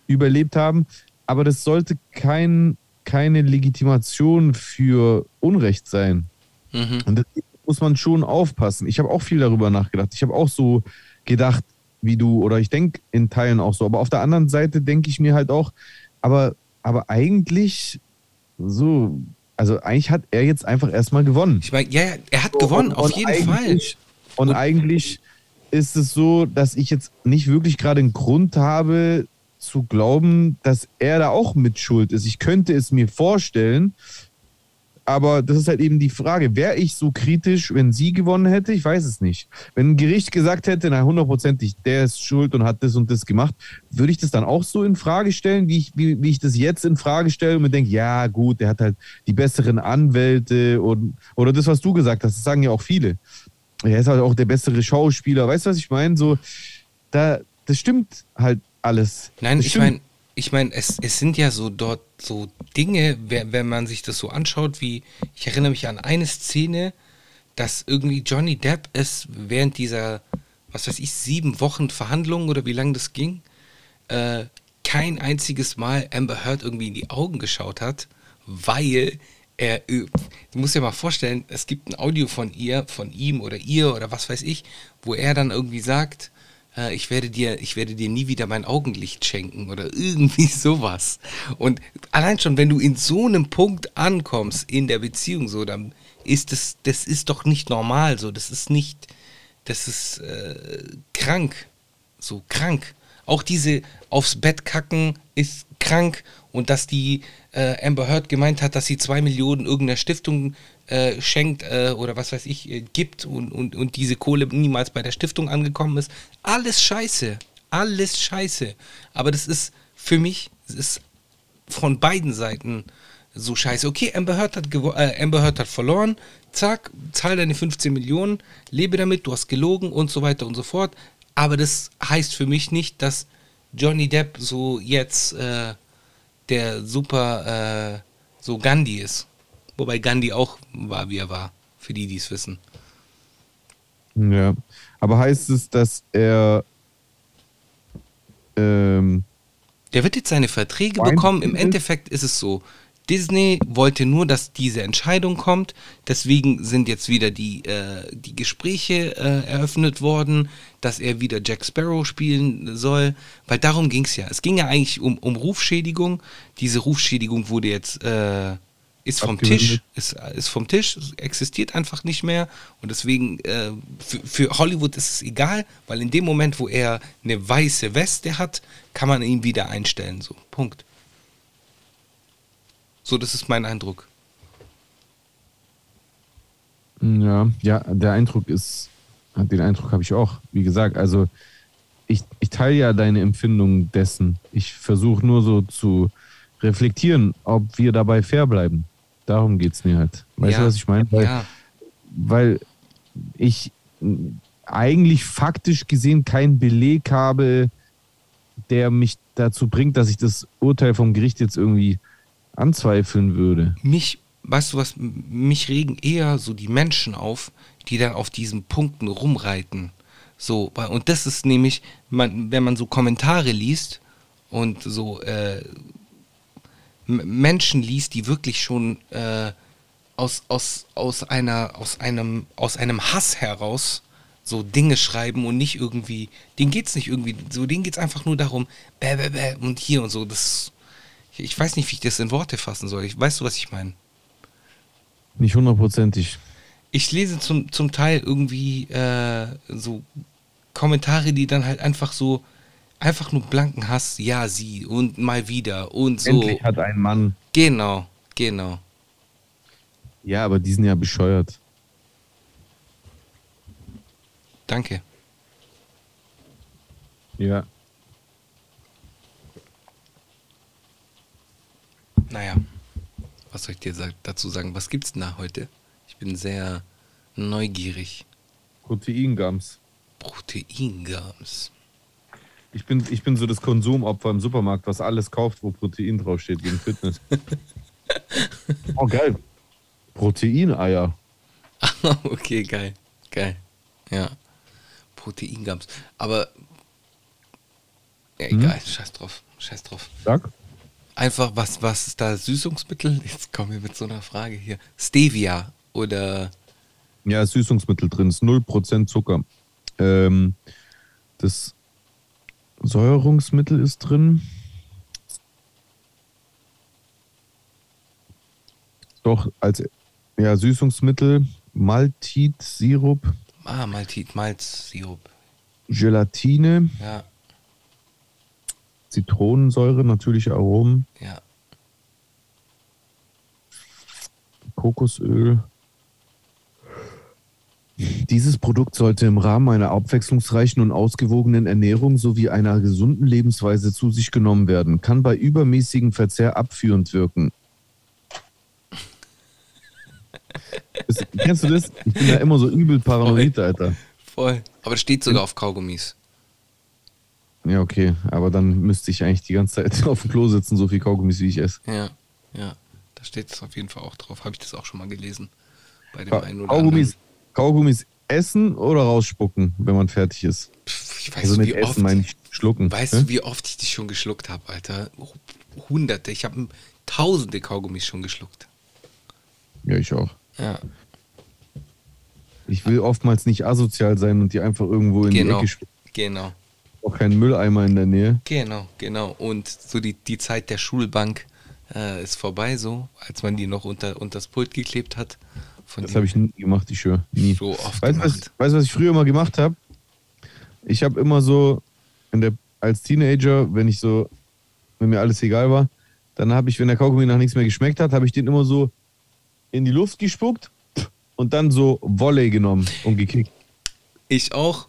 überlebt haben. Aber das sollte kein, keine Legitimation für Unrecht sein. Mhm. Und deswegen muss man schon aufpassen. Ich habe auch viel darüber nachgedacht. Ich habe auch so gedacht, wie du, oder ich denke in Teilen auch so. Aber auf der anderen Seite denke ich mir halt auch, aber, aber eigentlich so, also eigentlich hat er jetzt einfach erstmal gewonnen. Ich meine, ja, er hat gewonnen, Und- auf und jeden Fall. eigentlich- Und eigentlich ist es so, dass ich jetzt nicht wirklich gerade einen Grund habe zu glauben, dass er da auch mit schuld ist. Ich könnte es mir vorstellen, aber das ist halt eben die Frage. Wäre ich so kritisch, wenn sie gewonnen hätte? Ich weiß es nicht. Wenn ein Gericht gesagt hätte, na hundertprozentig, der ist schuld und hat das und das gemacht, würde ich das dann auch so in Frage stellen, wie ich, wie, wie ich das jetzt in Frage stelle und mir denke, ja gut, der hat halt die besseren Anwälte und oder das, was du gesagt hast, das sagen ja auch viele. Er ist halt auch der bessere Schauspieler. Weißt du, was ich meine? So, da, das stimmt halt alles. Nein, das ich meine, ich meine, es, es sind ja so dort so Dinge, wenn, man sich das so anschaut, wie ich erinnere mich an eine Szene, dass irgendwie Johnny Depp es während dieser, was weiß ich, sieben Wochen Verhandlungen oder wie lange das ging, äh, kein einziges Mal Amber Heard irgendwie in die Augen geschaut hat, weil er, ö- du musst dir mal vorstellen, es gibt ein Audio von ihr, von ihm oder ihr oder was weiß ich, wo er dann irgendwie sagt, äh, ich werde dir, ich werde dir nie wieder mein Augenlicht schenken oder irgendwie sowas. Und allein schon, wenn du in so einem Punkt ankommst in der Beziehung, so, dann ist das, das ist doch nicht normal, so, das ist nicht, das ist äh, krank, so krank. Auch diese aufs Bett kacken ist krank und dass die äh, Amber Heard gemeint hat, dass sie zwei Millionen irgendeiner Stiftung äh, schenkt äh, oder was weiß ich, äh, gibt und, und, und diese Kohle niemals bei der Stiftung angekommen ist. Alles scheiße. Alles scheiße. Aber das ist für mich, es ist von beiden Seiten so scheiße. Okay, Amber Heard hat, äh, Amber Heard hat verloren. Zack, zahl deine 15 Millionen, lebe damit, du hast gelogen und so weiter und so fort. Aber das heißt für mich nicht, dass Johnny Depp so jetzt äh, der super äh, so Gandhi ist. Wobei Gandhi auch war, wie er war. Für die, die es wissen. Ja. Aber heißt es, dass er ähm, Der wird jetzt seine Verträge bekommen. Im? Endeffekt ist es so. Disney wollte nur, dass diese Entscheidung kommt. Deswegen sind jetzt wieder die, äh, die Gespräche äh, eröffnet worden, dass er wieder Jack Sparrow spielen soll. Weil darum ging es ja. Es ging ja eigentlich um, um Rufschädigung. Diese Rufschädigung wurde jetzt, äh, ist vom. Tisch, ist, ist vom Tisch, existiert einfach nicht mehr. Und deswegen, äh, für, für Hollywood ist es egal, weil in dem Moment, wo er eine weiße Weste hat, kann man ihn wieder einstellen. So, Punkt. So, das ist mein Eindruck. Ja, ja, der Eindruck ist, den Eindruck habe ich auch. Wie gesagt, also ich, ich teile ja deine Empfindung dessen. Ich versuche nur so zu reflektieren, ob wir dabei fair bleiben. Darum geht es mir halt. Weißt Ja. du, was ich meine? Weil, Ja, weil ich eigentlich faktisch gesehen keinen Beleg habe, der mich dazu bringt, dass ich das Urteil vom Gericht jetzt irgendwie anzweifeln würde. mich, weißt du was, mich regen eher so die Menschen auf, die dann auf diesen Punkten rumreiten. So, weil- und das ist nämlich, man, wenn man so Kommentare liest und so äh, Menschen liest, die wirklich schon äh, aus, aus, aus, einer, aus, einem, aus einem Hass heraus so Dinge schreiben und nicht irgendwie, denen geht's nicht irgendwie, so denen geht's einfach nur darum, bäh, bäh, bäh, und hier und so, das, ich, ich weiß nicht, wie ich das in Worte fassen soll. Ich, weißt du, was ich meine? Nicht hundertprozentig. Ich lese zum, zum Teil irgendwie äh, so Kommentare, die dann halt einfach so, einfach nur blanken Hass, ja, sie und mal wieder und so. Endlich hat ein Mann. Genau, genau. Ja, aber die sind ja bescheuert. Danke. Ja. Naja, was soll ich dir dazu sagen? Was gibt's denn da heute? Ich bin sehr neugierig. Proteingums. Proteingums. Ich bin, ich bin so das Konsumopfer im Supermarkt, was alles kauft, wo Protein draufsteht, wegen Fitness. oh, geil. Proteineier. okay, geil. Geil. Ja. Proteingums. Aber. Ja, egal, scheiß drauf. Scheiß drauf. Sag. Einfach, was, was ist da Süßungsmittel? Jetzt kommen wir mit so einer Frage hier. Stevia oder. Ja, Süßungsmittel drin, ist 0% Zucker. Ähm, das Säuerungsmittel ist drin. Doch, als ja, Süßungsmittel Maltit-Sirup, Ah, Maltit, Malzsirup. Gelatine, Ja, Zitronensäure, natürliche Aromen, ja. Kokosöl. Dieses Produkt sollte im Rahmen einer abwechslungsreichen und ausgewogenen Ernährung sowie einer gesunden Lebensweise zu sich genommen werden, kann bei übermäßigem Verzehr abführend wirken. Das, kennst du das? Ich bin da immer so übel paranoid, Alter. Voll. Aber das steht sogar auf Kaugummis. Ja, okay, aber dann müsste ich eigentlich die ganze Zeit auf dem Klo sitzen, so viel Kaugummis, wie ich esse. Ja, ja. Da steht es auf jeden Fall auch drauf. Habe ich das auch schon mal gelesen. Bei dem Ka einen oder Kaugummis, anderen. Kaugummis essen oder rausspucken, wenn man fertig ist? Pff, ich weiß Also mit wie oft, Essen meine ich schlucken. Weißt ne? du, wie oft ich die schon geschluckt habe, Alter? Hunderte. Ich habe tausende Kaugummis schon geschluckt. Ja, ich auch. Ja. Ich will oftmals nicht asozial sein und die einfach irgendwo in die Genau. Ecke spucken. Genau. Auch keinen Mülleimer in der Nähe. Genau, genau. Und so die, die Zeit der Schulbank äh, ist vorbei, so, als man die noch unter, unter das Pult geklebt hat. Von Das habe ich nie gemacht, ich schwöre. Nie. So oft weißt du, was, weißt was ich früher immer gemacht habe? Ich habe immer so, in der, als Teenager, wenn ich so, wenn mir alles egal war, dann habe ich, wenn der Kaugummi nach nichts mehr geschmeckt hat, habe ich den immer so in die Luft gespuckt und dann so Volley genommen und gekickt. Ich auch.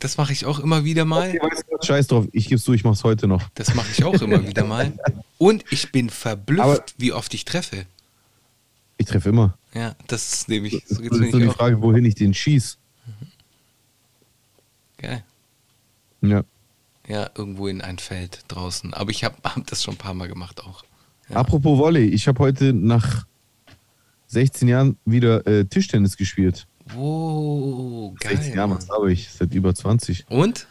Das mache ich auch immer wieder mal. Okay, weißt du? Scheiß drauf, ich geb's zu, ich mach's heute noch. Das mache ich auch immer wieder mal. Und ich bin verblüfft, Aber- wie oft ich treffe. Ich treffe immer. Ja, das ist nämlich, so Das ist so die auch. Frage, wohin ich den schieß. Geil. Ja. Ja, irgendwo in ein Feld draußen. Aber ich habe hab das schon ein paar Mal gemacht auch. Ja. Apropos Volley, ich habe heute nach 16 Jahren wieder äh, Tischtennis gespielt. Wow, geil. 16 Jahre, was habe ich? Seit über 20. Und?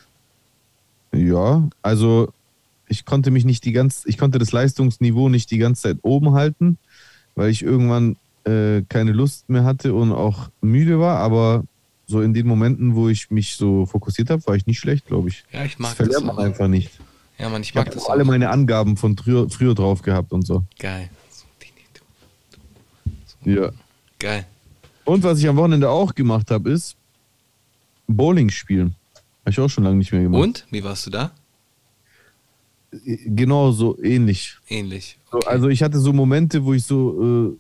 Ja, also ich konnte mich nicht die ganze, ich konnte das Leistungsniveau nicht die ganze Zeit oben halten, weil ich irgendwann äh, keine Lust mehr hatte und auch müde war, aber so in den Momenten, wo ich mich so fokussiert habe, war ich nicht schlecht, glaube ich. Ja, ich mag das verlernt das man einfach nicht. Ja, Mann, ich Ich mag habe das auch alle meine Angaben von früher, früher drauf gehabt und so. Geil. Ja. Geil. Und was ich am Wochenende auch gemacht habe, ist Bowling spielen. Habe ich auch schon lange nicht mehr gemacht. Und? Wie warst du da? Genau so ähnlich. Ähnlich. Okay. Also ich hatte so Momente, wo ich so äh,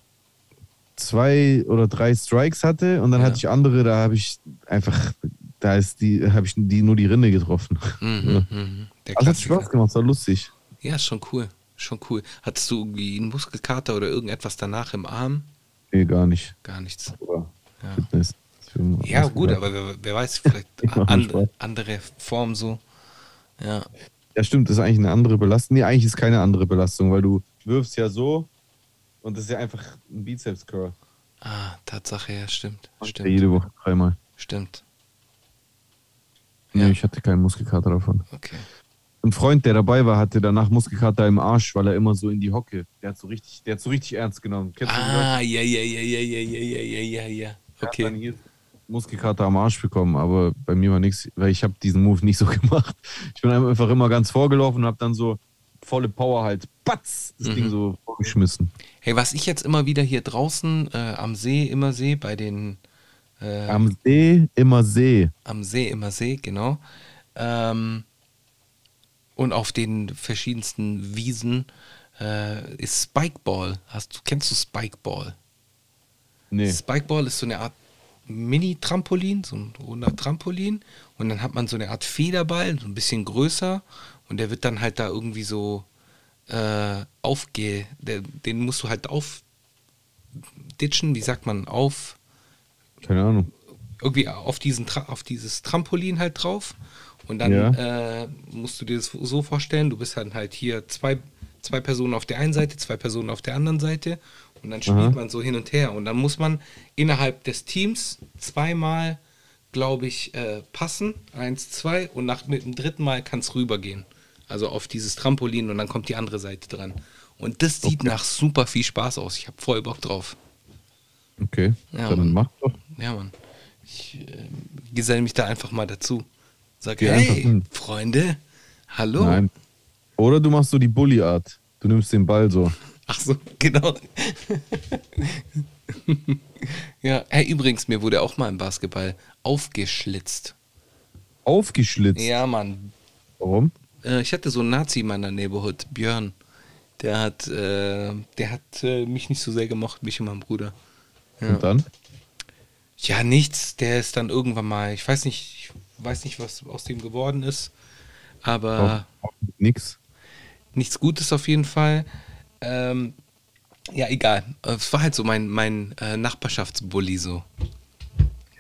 zwei oder drei Strikes hatte und dann Ja. hatte ich andere, da habe ich einfach, da ist die, habe ich die nur die Rinde getroffen. Mhm, mhm. Der es hat. Spaß gemacht, war lustig. Ja, schon cool. Schon cool. Hattest du irgendwie einen Muskelkater oder irgendetwas danach im Arm? Nee, gar nicht. Gar nichts. Ja, Fitness. ja gut, aber wer, wer weiß, vielleicht Ja, an, andere Form so. Ja, Ja, stimmt, das ist eigentlich eine andere Belastung. Nee, eigentlich ist keine andere Belastung, weil du wirfst ja so und das ist ja einfach ein Bizeps-Curl. ah, Tatsache, ja, stimmt. Ja, Stimmt. jede Woche dreimal. Stimmt. Nee, Ja. ich hatte keinen Muskelkater davon. Okay. Ein Freund, der dabei war, hatte danach Muskelkater im Arsch, weil er immer so in die Hocke. Der hat so richtig, der hat so richtig ernst genommen. Kennst Ah, ja, ja, ja, ja, ja, ja, ja, ja, ja, ja. Hat dann Okay. hier Muskelkater am Arsch bekommen, aber bei mir war nichts, weil ich habe diesen Move nicht so gemacht. Ich bin einfach immer ganz vorgelaufen und habe dann so volle Power halt, batz, das Mhm. Ding so vorgeschmissen. Hey, was ich jetzt immer wieder hier draußen äh, am See immer sehe, bei den äh, Am See immer See. am See immer See, genau. Ähm, und auf den verschiedensten Wiesen äh, ist Spikeball. Hast du, kennst du Spikeball? Nee. Spikeball ist so eine Art Mini-Trampolin, so ein runder Trampolin. Und dann hat man so eine Art Federball, so ein bisschen größer. Und der wird dann halt da irgendwie so äh, aufge... Der, den musst du halt aufditschen, wie sagt man, auf... Keine Ahnung. irgendwie auf, diesen auf dieses Trampolin halt drauf. Und dann Ja. äh, musst du dir das so vorstellen, du bist dann halt hier zwei, zwei Personen auf der einen Seite, zwei Personen auf der anderen Seite. Und dann spielt Aha. man so hin und her. Und dann muss man innerhalb des Teams zweimal, glaube ich, äh, passen. Eins, zwei. Und nach, mit dem dritten Mal kann es rübergehen. Also auf dieses Trampolin und dann kommt die andere Seite dran. Und das sieht nach super viel Spaß aus. Ich habe voll Bock drauf. Okay, Ja, dann Mann. mach doch. Ja, Mann. Ich äh, geselle mich da einfach mal dazu. Sag, Geh hey. Freunde, hallo. Nein. Oder du machst so die Bully-Art. Du nimmst den Ball so. Ach so, genau. ja, hey, übrigens, mir wurde auch mal im Basketball aufgeschlitzt. Aufgeschlitzt. Ja, Mann. Warum? Äh, ich hatte so einen Nazi in meiner Neighborhood, Björn. Der hat, äh, der hat äh, mich nicht so sehr gemocht, mich und meinen Bruder. Ja. Und dann? Ja, nichts. Der ist dann irgendwann mal, ich weiß nicht, ich weiß nicht, was aus dem geworden ist, aber Auch, auch nix. nichts Gutes auf jeden Fall. Ähm, ja, egal. Es war halt so mein, mein äh, Nachbarschaftsbully so.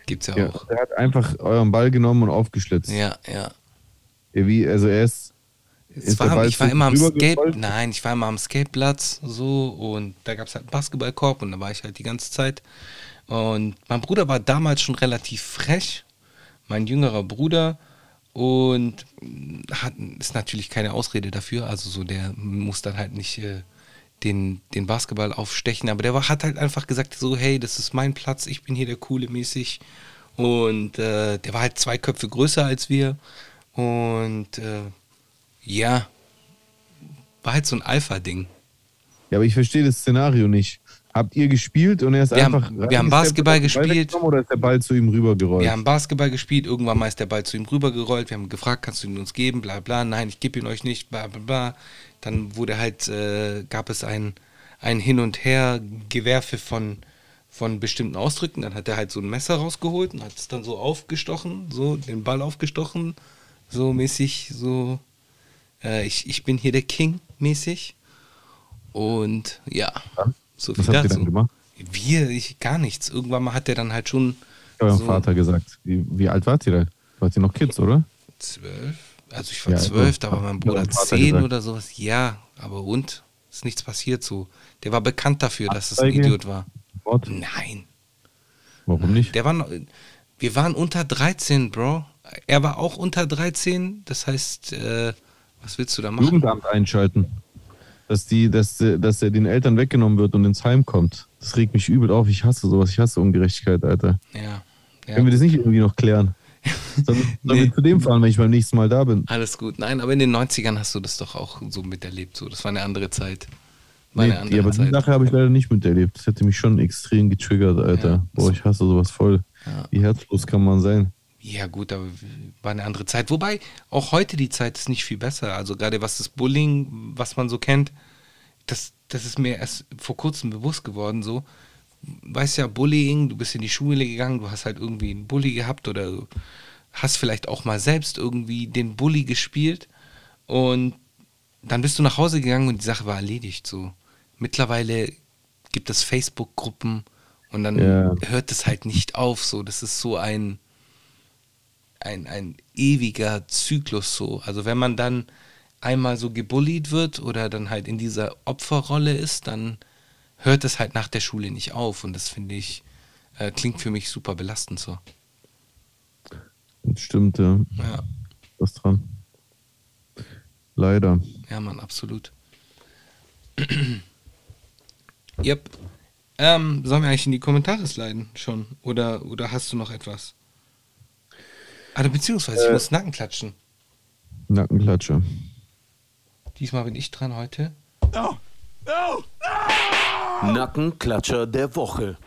Gibt's ja, Ja, auch. er hat einfach euren Ball genommen und aufgeschlitzt. Ja, ja. Wie, also er ist. Es Ist war, ich war immer am? Skate, nein, ich war immer am Skateplatz so und da gab es halt einen Basketballkorb und da war ich halt die ganze Zeit. Und mein Bruder war damals schon relativ frech, mein jüngerer Bruder und hat, ist natürlich keine Ausrede dafür, also so der muss dann halt nicht äh, den, den Basketball aufstechen, aber der war, hat halt einfach gesagt so, hey, das ist mein Platz, ich bin hier der Coole mäßig und äh, der war halt zwei Köpfe größer als wir und äh, ja, war halt so ein Alpha-Ding. Ja, aber ich verstehe das Szenario nicht. Habt ihr gespielt und er ist Wir haben- einfach. wir haben Basketball gespielt. Oder ist der Ball zu ihm rübergerollt? Wir haben Basketball gespielt, irgendwann mal ist der Ball zu ihm rübergerollt. Wir haben gefragt, kannst du ihn uns geben? Bla bla. Nein, ich gebe ihn euch nicht. Bla bla bla. Dann wurde halt, äh, gab es ein, ein Hin und Her Gewerfe von, von bestimmten Ausdrücken. Dann hat er halt so ein Messer rausgeholt und hat es dann so aufgestochen, so den Ball aufgestochen, so mäßig, so äh, ich, ich bin hier der King mäßig. Und ja, so viel Was habt ihr dann gemacht? Wir, ich gar nichts. Irgendwann mal hat er dann halt schon Eurem so Vater gesagt. Wie, wie alt wart ihr da? Wart ihr noch Kids, oder? zwölf. Also ich war Ja, zwölf, da war mein Bruder zehn gesagt. oder sowas. Ja, aber und? Ist nichts passiert so. Der war bekannt dafür, dass es ein? Idiot war. Mord? Nein. Warum nicht? Der war noch, wir waren unter 13, Bro. Er war auch unter 13. Das heißt, äh, was willst du da machen? Jugendamt einschalten. Dass, die, dass, dass er den Eltern weggenommen wird und ins Heim kommt. Das regt mich übel auf. Ich hasse sowas. Ich hasse Ungerechtigkeit, Alter. Ja. ja. Können wir das nicht irgendwie noch klären? Sollen, Nee. wir zu dem fahren, wenn ich beim nächsten Mal da bin? Alles gut. Nein, aber in den 90ern hast du das doch auch so miterlebt. So. Das war eine andere Zeit. War Nee, eine die, andere aber die Zeit. Sache habe ich leider nicht miterlebt. Das hätte mich schon extrem getriggert, Alter. Ja. Boah, ich hasse sowas voll. Ja. Wie herzlos kann man sein? Ja, gut, aber war eine andere Zeit. Wobei, auch heute die Zeit ist nicht viel besser. Also gerade was das Bullying, was man so kennt, das, das ist mir erst vor kurzem bewusst geworden. So, weißt ja, Bullying, du bist in die Schule gegangen, du hast halt irgendwie einen Bully gehabt oder hast vielleicht auch mal selbst irgendwie den Bully gespielt und dann bist du nach Hause gegangen und die Sache war erledigt. So, mittlerweile gibt es Facebook-Gruppen und dann Ja. hört es halt nicht auf. So, das ist so ein ein, ein ewiger Zyklus so. Also wenn man dann einmal so gebullied wird oder dann halt in dieser Opferrolle ist, dann hört es halt nach der Schule nicht auf. Und das finde ich, äh, klingt für mich super belastend so. Stimmt, ja. Ja, Was dran. Leider. ja Mann, absolut. yep. Ähm, sollen wir eigentlich in die Kommentare sliden schon? Oder, oder hast du noch etwas? Also beziehungsweise, ich muss Nacken klatschen. Nackenklatsche. Diesmal bin ich dran heute. Nackenklatscher der Woche.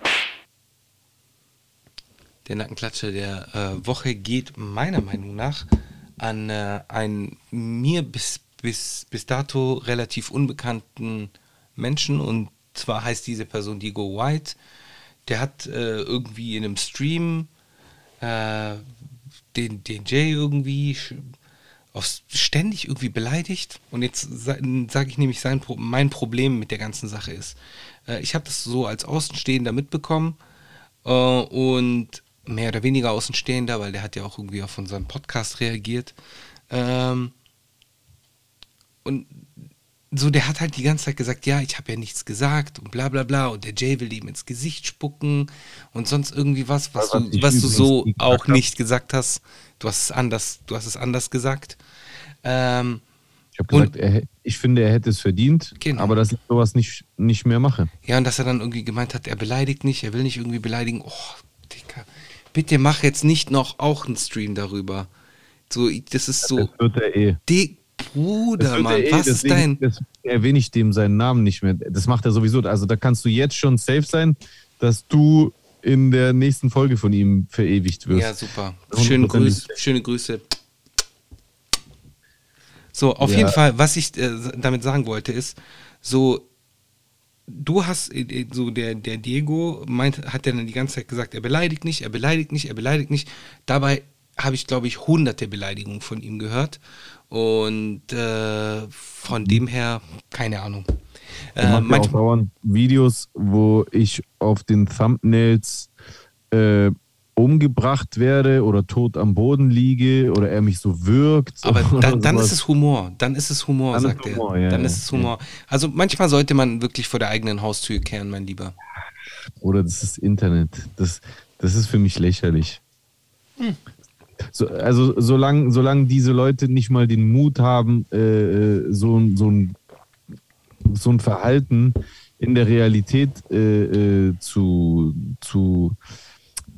Der Nackenklatscher der äh, Woche geht meiner Meinung nach an äh, einen mir bis, bis, bis dato relativ unbekannten Menschen und zwar heißt diese Person Diego White. Der hat äh, irgendwie in einem Stream äh, den, den Jay irgendwie aufs, ständig irgendwie beleidigt. Und jetzt sage ich nämlich, sein, mein Problem mit der ganzen Sache ist, äh, ich habe das so als Außenstehender mitbekommen äh, und mehr oder weniger Außenstehender, weil der hat ja auch irgendwie auf unseren Podcast reagiert. Ähm, und so, der hat halt die ganze Zeit gesagt, ja, ich habe ja nichts gesagt und bla bla bla und der Jay will ihm ins Gesicht spucken und sonst irgendwie was, was, Was du, was du so auch nicht gesagt hast. Du hast es anders, du hast es anders gesagt. Ähm, Ich habe gesagt, er, ich finde, er hätte es verdient, Genau. aber dass ich sowas nicht, nicht mehr mache. Ja, und dass er dann irgendwie gemeint hat, er beleidigt nicht, er will nicht irgendwie beleidigen. Oh, Dicker, bitte mach jetzt nicht noch auch einen Stream darüber. So, das ist so, Das wird er eh. Bruder, Mann, eh, was ist dein... Deswegen erwähne ich dem seinen Namen nicht mehr. Das macht er sowieso. Also da kannst du jetzt schon safe sein, dass du in der nächsten Folge von ihm verewigt wirst. Ja, super. Schöne. Grüße, schöne Grüße. So, auf Ja. jeden Fall, was ich äh, damit sagen wollte, ist, so, du hast, äh, so der, der Diego meint, hat ja dann die ganze Zeit gesagt, er beleidigt nicht, er beleidigt nicht, er beleidigt nicht. Dabei habe ich, glaube ich, hunderte Beleidigungen von ihm gehört. Und äh, von dem her, keine Ahnung. Äh, ja auch manchmal, dauernd Videos, wo ich auf den Thumbnails äh, umgebracht werde oder tot am Boden liege oder er mich so wirkt. aber dann, dann ist es Humor. Dann ist es Humor, Dann sagt Humor, er. ja, dann ja, ist es Humor. Also manchmal sollte man wirklich vor der eigenen Haustür kehren, mein Lieber. Oder das ist Internet. Das, das ist für mich lächerlich. Hm. So, also solange solang diese Leute nicht mal den Mut haben, äh, äh, so, ein- so, ein, so ein Verhalten in der Realität äh, äh, zu, zu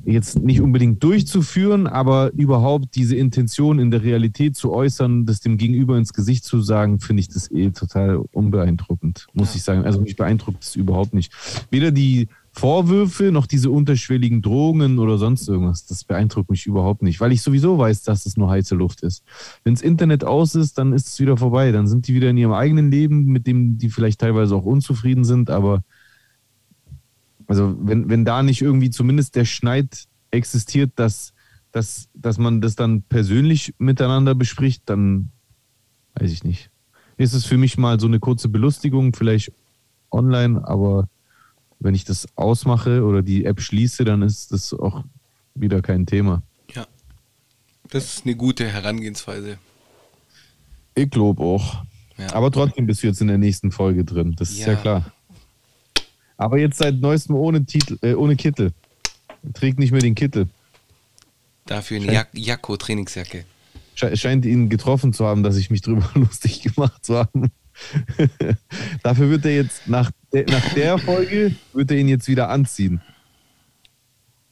jetzt nicht unbedingt durchzuführen, aber überhaupt diese Intention in der Realität zu äußern, das dem Gegenüber ins Gesicht zu sagen, finde ich das eh total unbeeindruckend, muss Ja. ich sagen. Also mich beeindruckt es überhaupt nicht. Weder die Vorwürfe noch diese unterschwelligen Drohungen oder sonst irgendwas, das beeindruckt mich überhaupt nicht, weil ich sowieso weiß, dass es nur heiße Luft ist. Wenn das Internet aus ist, dann ist es wieder vorbei. Dann sind die wieder in ihrem eigenen Leben, mit dem die vielleicht teilweise auch unzufrieden sind, aber also wenn, wenn da nicht irgendwie zumindest der Schneid existiert, dass, dass, dass man das dann persönlich miteinander bespricht, dann weiß ich nicht. Ist es für mich mal so eine kurze Belustigung, vielleicht online, aber wenn ich das ausmache oder die App schließe, dann ist das auch wieder kein Thema. Ja. Das ist eine gute Herangehensweise. Ich glaube auch. Ja. Aber trotzdem bist du jetzt in der nächsten Folge drin. Das ist ja, Ja. klar. Aber jetzt seit neuestem ohne Titel, äh, ohne Kittel. Trägt nicht mehr den Kittel. Dafür eine Jak Jakko-Trainingsjacke. Sche scheint ihn getroffen zu haben, dass ich mich drüber lustig gemacht zu haben. Dafür wird er jetzt nach, der- nach der Folge wird er ihn jetzt wieder anziehen.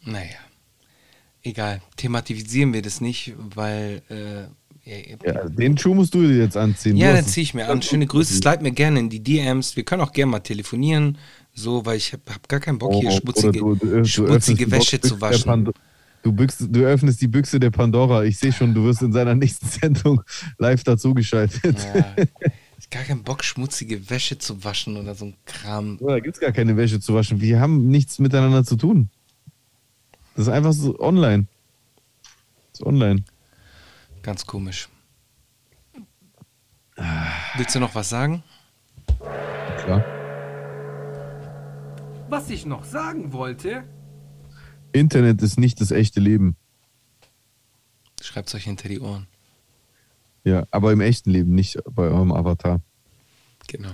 Naja. Egal. Thematisieren wir das nicht, weil. Äh, ja, den Schuh musst du dir jetzt anziehen. Ja, Du hast- ziehe ich mir an. Schöne Grüße. Slide mir gerne in die DMs. Wir können auch gerne mal telefonieren. So, weil ich habe hab gar keinen Bock, hier Oh, schmutzige, oder du- du- du schmutzige die Wäsche zu waschen. Du, büchst, du öffnest die Büchse der Pandora. Ich sehe schon, du wirst in seiner nächsten Sendung live dazugeschaltet. Ja. Gar keinen Bock, schmutzige Wäsche zu waschen oder so ein Kram. Oh, da gibt es gar keine Wäsche zu waschen. Wir haben nichts miteinander zu tun. Das ist einfach so online. Das ist online. Ganz komisch. Willst du noch was sagen? Klar. Was ich noch sagen wollte, Internet ist nicht das echte Leben. Schreibt euch hinter die Ohren. Ja, aber im echten Leben, nicht bei eurem Avatar. Genau.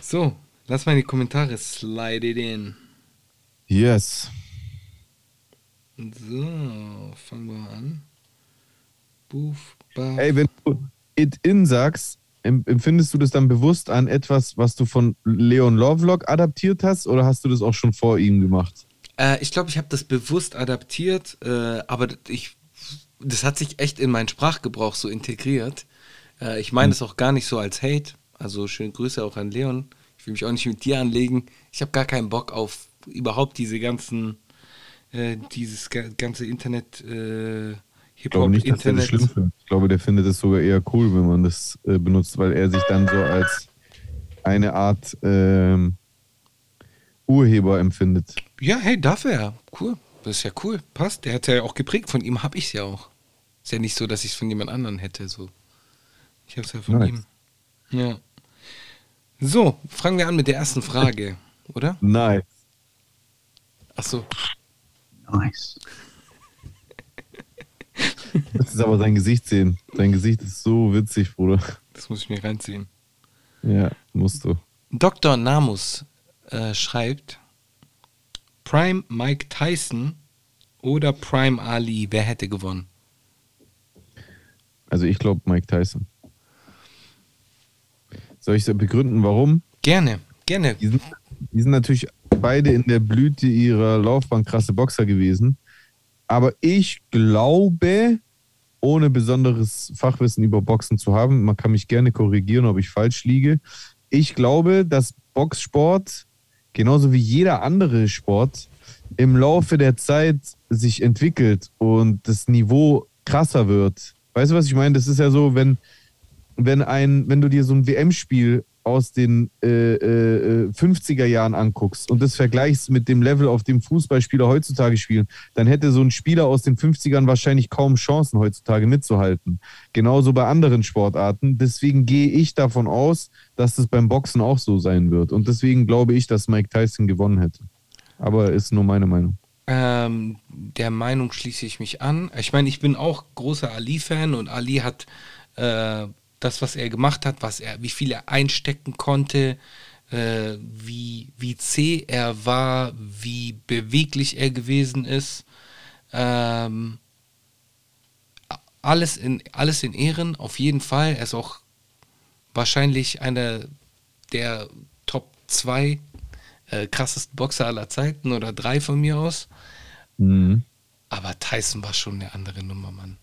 So, lass mal in die Kommentare slide it in. Yes. So, fangen wir an. Boof, baf. Ey, wenn du it in sagst, em- empfindest du das dann bewusst an etwas, was du von Leon Lovelock adaptiert hast oder hast du das auch schon vor ihm gemacht? Äh, ich glaube, ich habe das bewusst adaptiert, äh, aber ich, das hat sich echt in meinen Sprachgebrauch so integriert. Äh, ich meine das auch gar nicht so als Hate. Also schöne Grüße auch an Leon. Ich will mich auch nicht mit dir anlegen. Ich habe gar keinen Bock auf überhaupt diese ganzen, äh, dieses ga- ganze Internet, äh, Ich glaube nicht, dass er das Hip-Hop-Internet. schlimm findet. Ich glaube, der findet es sogar eher cool, wenn man das äh, benutzt, weil er sich dann so als eine Art ähm, Urheber empfindet. Ja, hey, darf er. Cool. Das ist ja cool. Passt. Der hat ja auch geprägt. Von ihm habe ich es ja auch. Ist ja nicht so, dass ich es von jemand anderen hätte. So. Ich habe es ja von Nice. ihm. Ja. So, fangen wir an mit der ersten Frage, oder? Nein. Ach so. Nice. Das ist aber dein Gesicht sehen. Dein Gesicht ist so witzig, Bruder. Das muss ich mir reinziehen. Ja, musst du. Dr. Namus äh, schreibt: Prime Mike Tyson oder Prime Ali, wer hätte gewonnen? Also ich glaube Mike Tyson. Soll ich so begründen, warum? Gerne, gerne. Die sind, die sind natürlich beide in der Blüte ihrer Laufbahn krasse Boxer gewesen. Aber ich glaube, ohne besonderes Fachwissen über Boxen zu haben, man kann mich gerne korrigieren, ob ich falsch liege. Ich glaube, dass Boxsport, genauso wie jeder andere Sport, im Laufe der Zeit sich entwickelt und das Niveau krasser wird. Weißt du, was ich meine? Das ist ja so, wenn, wenn, ein, wenn du dir so ein WM-Spiel aus den äh, äh, 50er Jahren anguckst und das vergleichst mit dem Level, auf dem Fußballspieler heutzutage spielen, dann hätte so ein Spieler aus den 50ern wahrscheinlich kaum Chancen heutzutage mitzuhalten. Genauso bei anderen Sportarten. Deswegen gehe ich davon aus, dass das beim Boxen auch so sein wird. Und deswegen glaube ich, dass Mike Tyson gewonnen hätte. Aber ist nur meine Meinung. Ähm, der Meinung schließe ich mich an. Ich meine, ich bin auch großer Ali-Fan und Ali hat äh, das, was er gemacht hat, was er, wie viel er einstecken konnte, äh, wie, wie zäh er war, wie beweglich er gewesen ist. Ähm, alles, in, alles in Ehren, auf jeden Fall. Er ist auch wahrscheinlich einer der Top 2 äh, krassesten Boxer aller Zeiten oder drei von mir aus. Mhm. Aber Tyson war schon eine andere Nummer, Mann.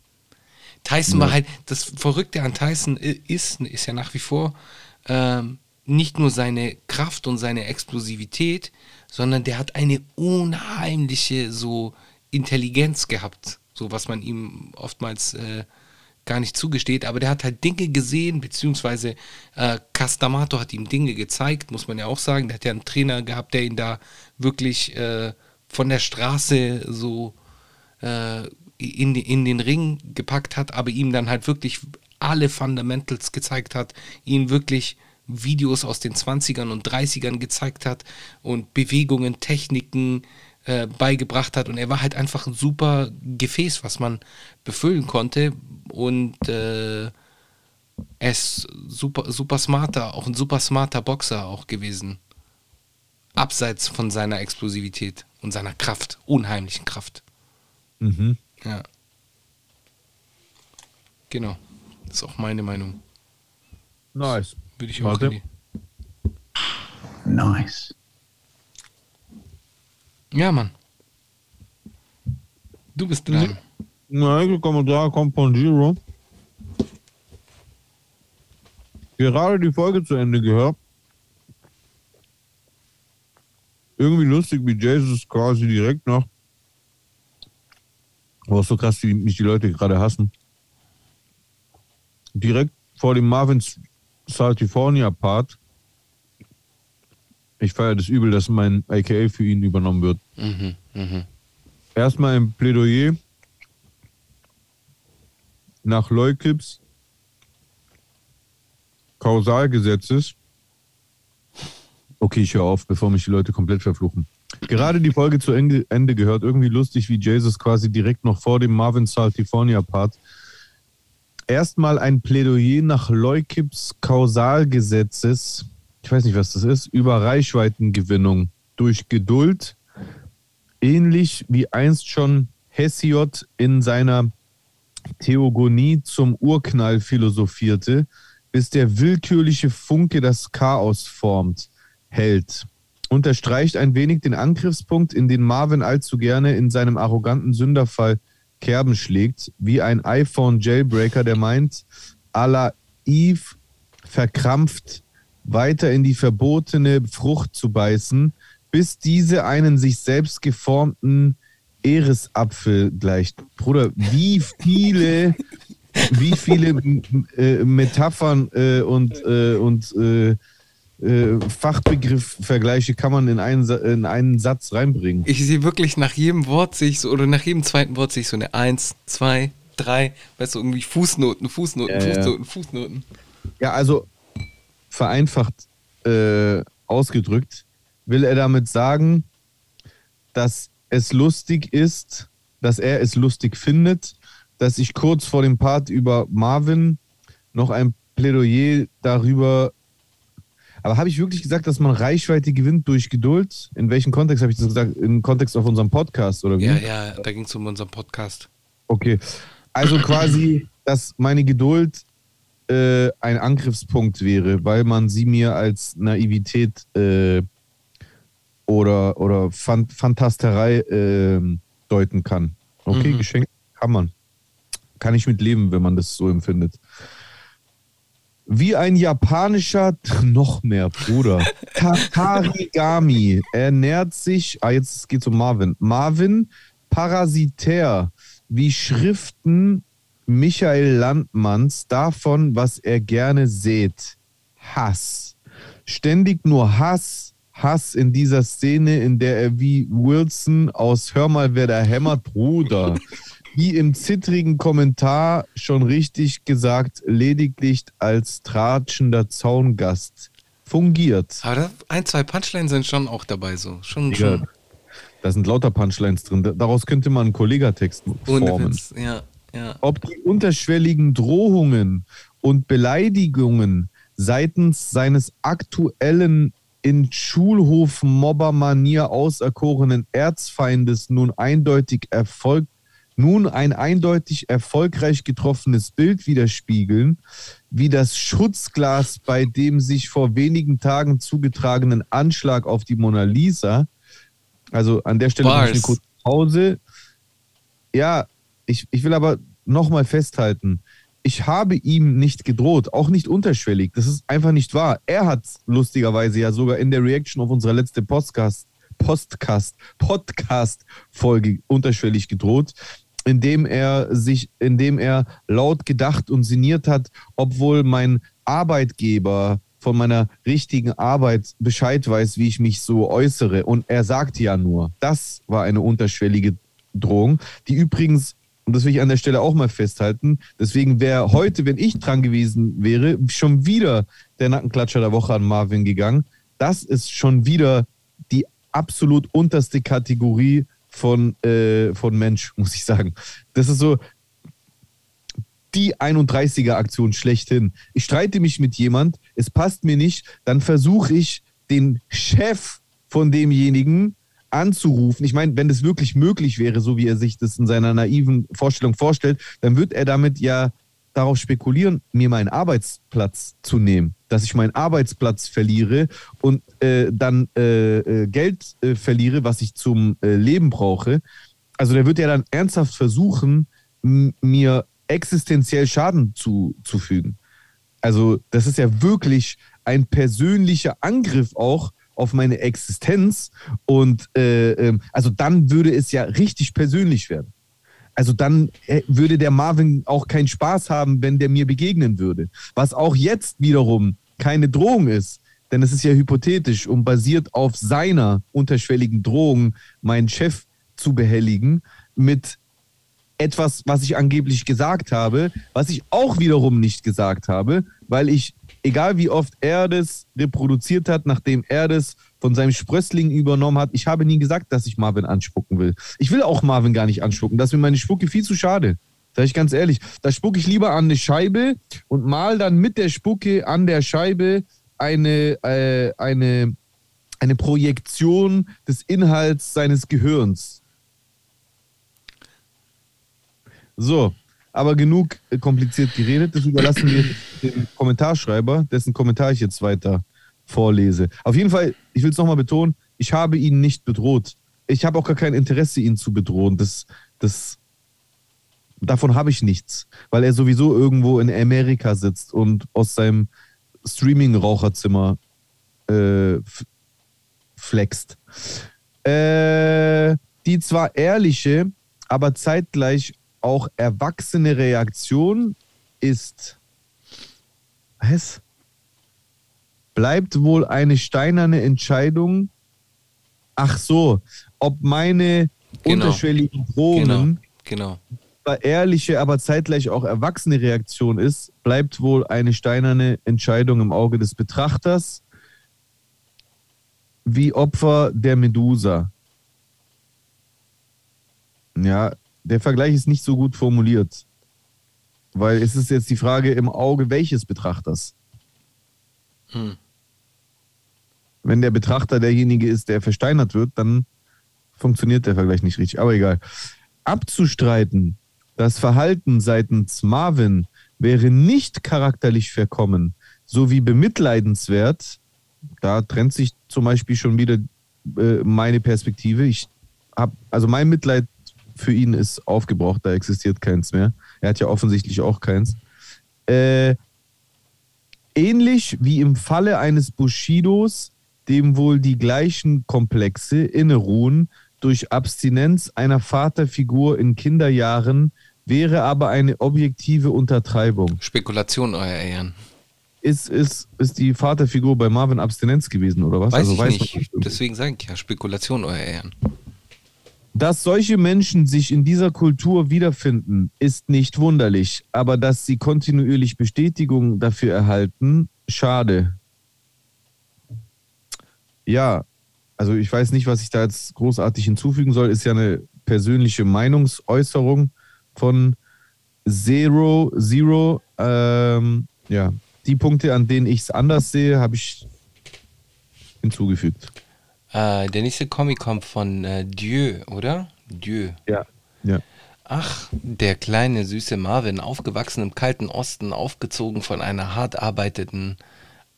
Tyson war halt, das Verrückte an Tyson ist, ist ja nach wie vor ähm, nicht nur seine Kraft und seine Explosivität, sondern der hat eine unheimliche so Intelligenz gehabt, so was man ihm oftmals äh, gar nicht zugesteht, aber der hat halt Dinge gesehen, beziehungsweise äh, Castamato hat ihm Dinge gezeigt, muss man ja auch sagen. Der hat ja einen Trainer gehabt, der ihn da wirklich äh, von der Straße so äh, in, in den Ring gepackt hat, aber ihm dann halt wirklich alle Fundamentals gezeigt hat, ihm wirklich Videos aus den 20ern und 30ern gezeigt hat und Bewegungen, Techniken äh, beigebracht hat und er war halt einfach ein super Gefäß, was man befüllen konnte und äh, er ist super, super smarter, auch ein super smarter Boxer auch gewesen. Abseits von seiner Explosivität und seiner Kraft, unheimlichen Kraft. Mhm. Ja. Genau. Das ist auch meine Meinung. Nice. Würde ich auch die- Nice. Ja, Mann. Du bist dran. Nein, Kommentar kommt von Giro. Gerade die Folge zu Ende gehört. Irgendwie lustig, wie Jesus quasi direkt noch. Aber so krass, wie mich die Leute gerade hassen. Direkt vor dem Marvin Saltifornia Part. Ich feiere das übel, dass mein AKA für ihn übernommen wird. Mhm, mhm. Erstmal ein Plädoyer nach Leukips Kausalgesetzes. Okay, ich höre auf, bevor mich die Leute komplett verfluchen. Gerade die Folge zu Ende, gehört. Irgendwie lustig, wie Jesus quasi direkt noch vor dem Marvin Saltifornia Part. Erstmal ein Plädoyer nach Leukips Kausalgesetzes. Ich weiß nicht, was das ist. Über Reichweitengewinnung durch Geduld ähnlich wie einst schon Hesiod in seiner Theogonie zum Urknall philosophierte, bis der willkürliche Funke das Chaos formt, hält. Unterstreicht ein wenig den Angriffspunkt, in den Marvin allzu gerne in seinem arroganten Sünderfall Kerben schlägt, wie ein iPhone-Jailbreaker, der meint, à la Eve verkrampft weiter in die verbotene Frucht zu beißen, bis diese einen sich selbst geformten Eresapfel gleicht. Bruder, wie viele, wie viele äh, Metaphern äh, und, äh, und äh, Fachbegriffvergleiche kann man in einen, in einen Satz reinbringen? Ich sehe wirklich nach jedem Wort sehe ich so, oder nach jedem zweiten Wort sehe ich so eine 1, 2, 3, weißt du, irgendwie Fußnoten, Fußnoten, Ja, ja. Fußnoten, Fußnoten. Ja, also vereinfacht äh, ausgedrückt will er damit sagen, dass es lustig ist, dass er es lustig findet, dass ich kurz vor dem Part über Marvin noch ein Plädoyer darüber. Aber habe ich wirklich gesagt, dass man Reichweite gewinnt durch Geduld? In welchem Kontext habe ich das gesagt? Im Kontext auf unserem Podcast oder wie? Ja, ja, da ging es um unseren Podcast. Okay. Also quasi, dass meine Geduld äh, ein Angriffspunkt wäre, weil man sie mir als Naivität äh, oder, oder Fan Fantasterei äh, deuten kann. Okay, Mhm. Geschenk kann man. Kann ich mit leben, wenn man das so empfindet. Wie ein japanischer, noch mehr, Bruder. Takarigami ernährt sich, ah, jetzt geht's um Marvin. Marvin, parasitär, wie Schriften Michael Landmanns davon, was er gerne sät. Hass. Ständig nur Hass, Hass in dieser Szene, in der er wie Wilson aus Hör mal, wer da hämmert, Bruder. Wie im zittrigen Kommentar schon richtig gesagt, lediglich als tratschender Zaungast fungiert. Aber da, ein, zwei Punchlines sind schon auch dabei so. Schon, Digga, schon da sind lauter Punchlines drin. Da- Daraus könnte man einen Kollegatext formen. Witz. Ja, ja. ob die unterschwelligen Drohungen und Beleidigungen seitens seines aktuellen in Schulhof-Mobber-Manier auserkorenen Erzfeindes nun eindeutig Erfolg, nun ein eindeutig erfolgreich getroffenes Bild widerspiegeln, wie das Schutzglas bei dem sich vor wenigen Tagen zugetragenen Anschlag auf die Mona Lisa. Also an der Stelle mache ich eine kurze Pause. Ja, ich, ich will aber nochmal festhalten, ich habe ihm nicht gedroht, auch nicht unterschwellig. Das ist einfach nicht wahr. Er hat lustigerweise ja sogar in der Reaction auf unsere letzte Podcast, Podcast, Podcast-Folge unterschwellig gedroht, indem er sich, indem er laut gedacht und sinniert hat, obwohl mein Arbeitgeber von meiner richtigen Arbeit Bescheid weiß, wie ich mich so äußere. Und er sagte ja nur, das war eine unterschwellige Drohung, die übrigens, und das will ich an der Stelle auch mal festhalten, deswegen wäre heute, wenn ich dran gewesen wäre, schon wieder der Nackenklatscher der Woche an Marvin gegangen. Das ist schon wieder die absolut unterste Kategorie von, äh, von Mensch, muss ich sagen. Das ist so die 31er-Aktion schlechthin. Ich streite mich mit jemand, es passt mir nicht, dann versuche ich, den Chef von demjenigen anzurufen. Ich meine, wenn das wirklich möglich wäre, so wie er sich das in seiner naiven Vorstellung vorstellt, dann wird er damit ja darauf spekulieren, mir meinen Arbeitsplatz zu nehmen, dass ich meinen Arbeitsplatz verliere und äh, dann äh, äh, Geld äh, verliere, was ich zum äh, Leben brauche. Also der wird ja dann ernsthaft versuchen, mir existenziell Schaden zu, zufügen. Also das ist ja wirklich ein persönlicher Angriff auch auf meine Existenz und äh, ähm, also dann würde es ja richtig persönlich werden. Also dann äh, würde der Marvin auch keinen Spaß haben, wenn der mir begegnen würde. Was auch jetzt wiederum keine Drohung ist, denn es ist ja hypothetisch und basiert auf seiner unterschwelligen Drohung, meinen Chef zu behelligen mit etwas, was ich angeblich gesagt habe, was ich auch wiederum nicht gesagt habe, weil ich, egal wie oft er das reproduziert hat, nachdem er das von seinem Sprössling übernommen hat, ich habe nie gesagt, dass ich Marvin anspucken will. Ich will auch Marvin gar nicht anspucken. Das ist mir meine Spucke viel zu schade. Sag ich ganz ehrlich. Da spucke ich lieber an eine Scheibe und mal dann mit der Spucke an der Scheibe eine, äh, eine, eine Projektion des Inhalts seines Gehirns. So, aber genug äh, kompliziert geredet. Das überlassen wir dem Kommentarschreiber, dessen Kommentar ich jetzt weiter vorlese. Auf jeden Fall, ich will es nochmal betonen, ich habe ihn nicht bedroht. Ich habe auch gar kein Interesse, ihn zu bedrohen. Das, das, davon habe ich nichts, weil er sowieso irgendwo in Amerika sitzt und aus seinem Streaming-Raucherzimmer äh, flext. Äh, die zwar ehrliche, aber zeitgleich auch erwachsene Reaktion ist, was? Bleibt wohl eine steinerne Entscheidung. Ach so, ob meine Genau. unterschwelligen Drohungen Genau, genau. ehrliche, aber zeitgleich auch erwachsene Reaktion ist, bleibt wohl eine steinerne Entscheidung im Auge des Betrachters, wie Opfer der Medusa. Ja, der Vergleich ist nicht so gut formuliert. Weil es ist jetzt die Frage im Auge welches Betrachters. Hm. Wenn der Betrachter derjenige ist, der versteinert wird, dann funktioniert der Vergleich nicht richtig. Aber egal. Abzustreiten, das Verhalten seitens Marvin wäre nicht charakterlich verkommen sowie bemitleidenswert, da trennt sich zum Beispiel schon wieder äh, meine Perspektive. Ich habe, also mein Mitleid für ihn ist aufgebraucht, da existiert keins mehr. Er hat ja offensichtlich auch keins. Äh, ähnlich wie im Falle eines Bushidos, dem wohl die gleichen Komplexe inneruhen, durch Abstinenz einer Vaterfigur in Kinderjahren wäre aber eine objektive Untertreibung. Spekulation, euer Ehren. Ist, ist, ist die Vaterfigur bei Marvin Abstinenz gewesen oder was? Also Weiß ich man nicht. Deswegen sage ich ja, Spekulation, euer Ehren. Dass solche Menschen sich in dieser Kultur wiederfinden, ist nicht wunderlich, aber dass sie kontinuierlich Bestätigung dafür erhalten, schade. Ja, also ich weiß nicht, was ich da jetzt großartig hinzufügen soll, ist ja eine persönliche Meinungsäußerung von Zero, Zero. Ähm, ja, die Punkte, an denen ich es anders sehe, habe ich hinzugefügt. Äh, der nächste Comic kommt von äh, Dieu, oder? Dieu. Ja. Ja. Ach, der kleine, süße Marvin, aufgewachsen im kalten Osten, aufgezogen von einer hart arbeitenden,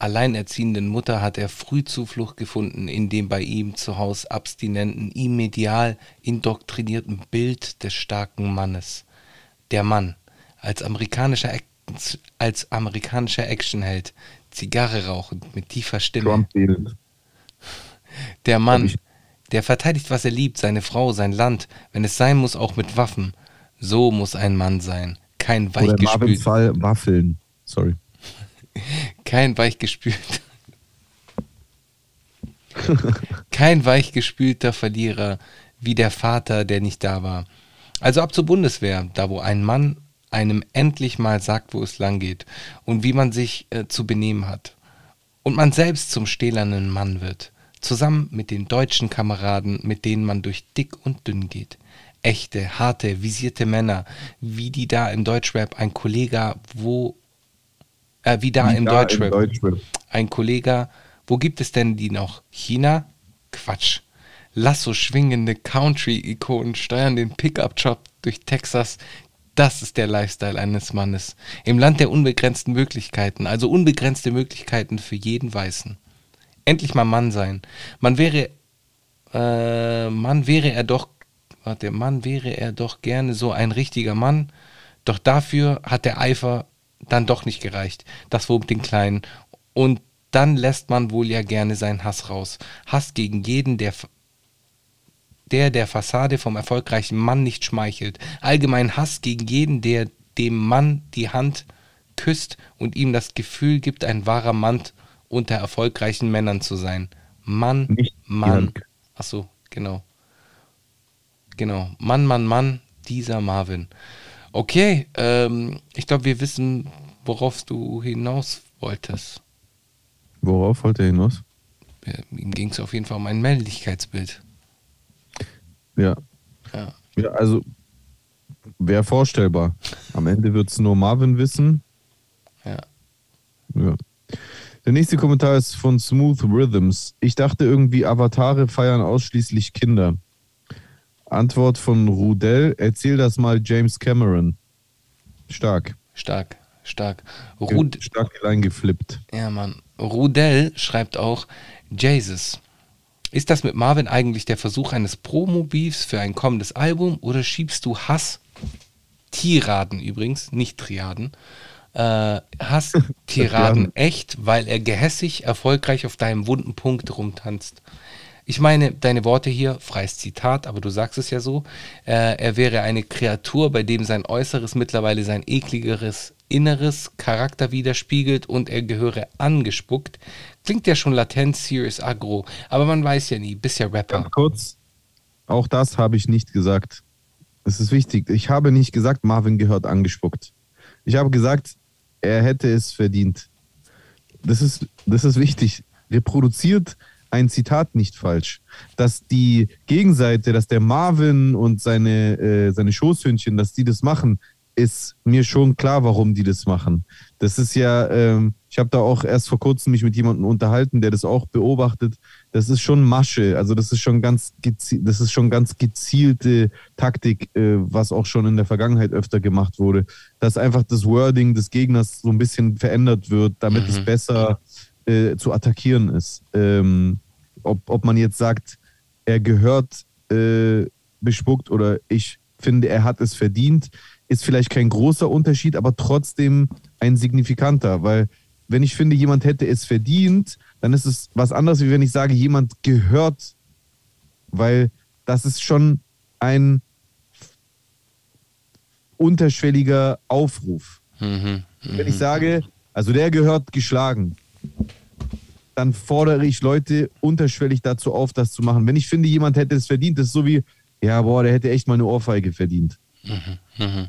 alleinerziehenden Mutter, hat er früh Zuflucht gefunden in dem bei ihm zu Hause abstinenten, ihm medial indoktrinierten Bild des starken Mannes. Der Mann, als amerikanischer, als amerikanischer Actionheld, Zigarre rauchend, mit tiefer Stimme. Der Mann, der verteidigt, was er liebt, seine Frau, sein Land, wenn es sein muss, auch mit Waffen. So muss ein Mann sein. Kein Oder in Marvins weichgespült, Fall Waffeln. Sorry. Kein weichgespült. kein weichgespülter Verlierer, wie der Vater, der nicht da war. Also ab zur Bundeswehr, da wo ein Mann einem endlich mal sagt, wo es lang geht und wie man sich äh, zu benehmen hat. Und man selbst zum stählernen Mann wird, zusammen mit den deutschen Kameraden, mit denen man durch dick und dünn geht. Echte, harte, visierte Männer, wie die da im Deutschrap, ein Kollege, wo, äh, wie da im Ja, Deutschrap, Deutschrap. ein Kollege, wo gibt es denn die noch? China? Quatsch. Lasso schwingende Country-Ikonen steuern den Pickup-Truck durch Texas. Das ist der Lifestyle eines Mannes. Im Land der unbegrenzten Möglichkeiten, also unbegrenzte Möglichkeiten für jeden Weißen. Endlich mal Mann sein. Man wäre, äh, Mann wäre er doch, warte, Mann wäre er doch gerne so ein richtiger Mann. Doch dafür hat der Eifer dann doch nicht gereicht. Das wurmt den Kleinen. Und dann lässt man wohl ja gerne seinen Hass raus. Hass gegen jeden, der der der Fassade vom erfolgreichen Mann nicht schmeichelt. Allgemein Hass gegen jeden, der dem Mann die Hand küsst und ihm das Gefühl gibt, ein wahrer Mann unter erfolgreichen Männern zu sein. Mann, Nicht Mann. Hand. Ach so, genau. Genau. Mann, Mann, Mann, dieser Marvin. Okay, ähm, ich glaube, wir wissen, worauf du hinaus wolltest. Worauf wollte er hinaus? Äh, Ihm ging es auf jeden Fall um ein Männlichkeitsbild. Ja. Ja. Ja, also wäre vorstellbar. Am Ende wird es nur Marvin wissen. Ja. Ja. Der nächste Kommentar ist von Smooth Rhythms. Ich dachte irgendwie, Avatare feiern ausschließlich Kinder. Antwort von Rudel, erzähl das mal James Cameron. Stark. Stark, stark. Rud Stark kleingeflippt. ja, Mann. Rudel schreibt auch, Jesus. Ist das mit Marvin eigentlich der Versuch eines Promo-Beefs für ein kommendes Album oder schiebst du Hass, Tiraden übrigens, nicht Triaden, äh, Hass, Tiraden echt, weil er gehässig erfolgreich auf deinem wunden Punkt rumtanzt? Ich meine, deine Worte hier, freies Zitat, aber du sagst es ja so, äh, er wäre eine Kreatur, bei dem sein Äußeres mittlerweile sein ekligeres Inneres Charakter widerspiegelt und er gehöre angespuckt. Klingt ja schon latent serious aggro, aber man weiß ja nie, bist ja Rapper. Ganz kurz, auch das habe ich nicht gesagt. Es ist wichtig. Ich habe nicht gesagt, Marvin gehört angespuckt. Ich habe gesagt, er hätte es verdient. Das ist, das ist wichtig. Reproduziert ein Zitat nicht falsch. Dass die Gegenseite, dass der Marvin und seine, äh, seine Schoßhündchen, dass die das machen, ist mir schon klar, warum die das machen. Das ist ja, ähm, ich habe da auch erst vor kurzem mich mit jemandem unterhalten, der das auch beobachtet. Das ist schon Masche, also das ist schon ganz, das ist schon ganz gezielte Taktik, äh, was auch schon in der Vergangenheit öfter gemacht wurde, dass einfach das Wording des Gegners so ein bisschen verändert wird, damit es besser äh, zu attackieren ist. Ähm, ob, ob man jetzt sagt, er gehört äh, bespuckt oder ich finde, er hat es verdient, ist vielleicht kein großer Unterschied, aber trotzdem ein signifikanter, weil wenn ich finde, jemand hätte es verdient, dann ist es was anderes, wie wenn ich sage, jemand gehört, weil das ist schon ein unterschwelliger Aufruf. Mhm. Wenn ich sage, also der gehört geschlagen, dann fordere ich Leute unterschwellig dazu auf, das zu machen. Wenn ich finde, jemand hätte es verdient, das ist so wie, ja, boah, der hätte echt mal eine Ohrfeige verdient.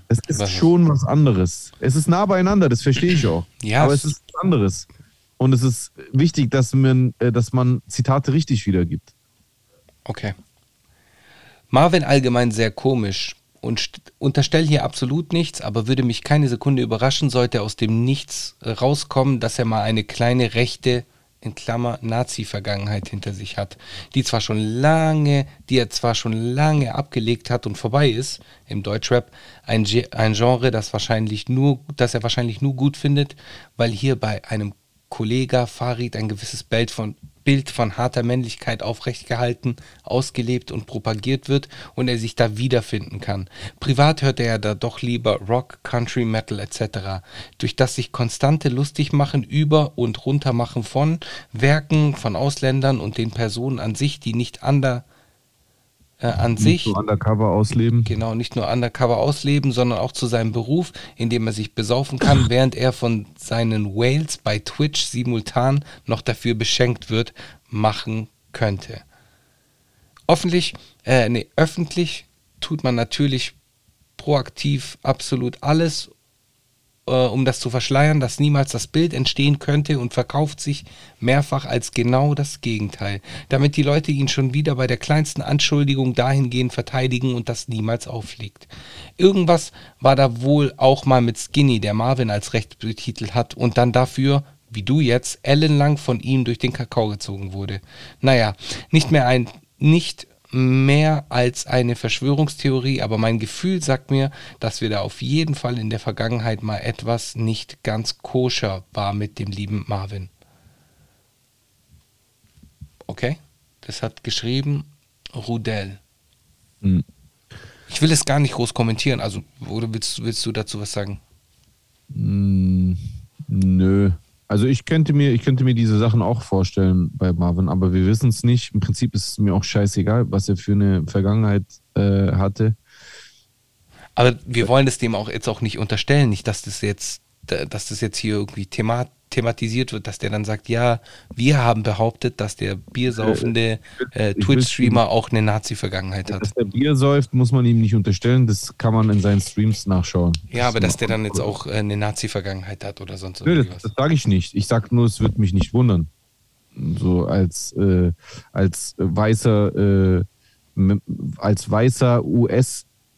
Das ist Was- schon was anderes. Es ist nah beieinander, das verstehe ich auch. Ja, Aber es- ist was anderes. Und es ist wichtig, dass man, äh, dass man Zitate richtig wiedergibt. Okay. Marvin allgemein sehr komisch und st- unterstell hier absolut nichts, aber würde mich keine Sekunde überraschen, sollte aus dem Nichts äh, rauskommen, dass er mal eine kleine rechte, in Klammer, Nazi-Vergangenheit hinter sich hat, die zwar schon lange, die er zwar schon lange abgelegt hat und vorbei ist im Deutschrap, ein, Ge- ein Genre, das wahrscheinlich nur, das er wahrscheinlich nur gut findet, weil hier bei einem Kollega Farid ein gewisses Bild von, Bild von harter Männlichkeit aufrecht gehalten, ausgelebt und propagiert wird und er sich da wiederfinden kann. Privat hört er da doch lieber Rock, Country, Metal etc., durch das sich konstante Lustigmachen über und runtermachen von Werken von Ausländern und den Personen an sich, die nicht ander, äh, an sich So undercover ausleben. genau nicht nur undercover ausleben, sondern auch zu seinem Beruf, in dem er sich besaufen kann, während er von seinen Whales bei Twitch simultan noch dafür beschenkt wird, machen könnte. Öffentlich, äh, nee, öffentlich tut man natürlich proaktiv absolut alles, äh, um das zu verschleiern, dass niemals das Bild entstehen könnte und verkauft sich mehrfach als genau das Gegenteil, damit die Leute ihn schon wieder bei der kleinsten Anschuldigung dahingehend verteidigen und das niemals auffliegt. Irgendwas war da wohl auch mal mit Skinny, der Marvin als recht betitelt hat und dann dafür, wie du jetzt, ellenlang von ihm durch den Kakao gezogen wurde. Naja, nicht mehr ein, nicht mehr als eine Verschwörungstheorie, aber mein Gefühl sagt mir, dass wir da auf jeden Fall in der Vergangenheit mal etwas nicht ganz koscher war mit dem lieben Marvin. Okay? Das hat geschrieben Rudel. Hm. Ich will es gar nicht groß kommentieren, also oder willst, willst du dazu was sagen? Mm, nö. Also ich könnte mir, ich könnte mir diese Sachen auch vorstellen bei Marvin, aber wir wissen es nicht. Im Prinzip ist es mir auch scheißegal, was er für eine Vergangenheit äh, hatte. Aber wir wollen es dem auch jetzt auch nicht unterstellen, nicht, dass das jetzt, dass das jetzt hier irgendwie thema, thematisiert wird, dass der dann sagt, ja, wir haben behauptet, dass der biersaufende äh, will- Twitch-Streamer auch eine Nazi-Vergangenheit hat. Dass er Bier säuft, muss man ihm nicht unterstellen. Das kann man in seinen Streams nachschauen. Ja, aber dass der dann jetzt auch äh, eine Nazi-Vergangenheit hat oder sonst Nö, irgendwas. das, das sage ich nicht. Ich sage nur, es wird mich nicht wundern. So als, äh, als weißer, äh, als weißer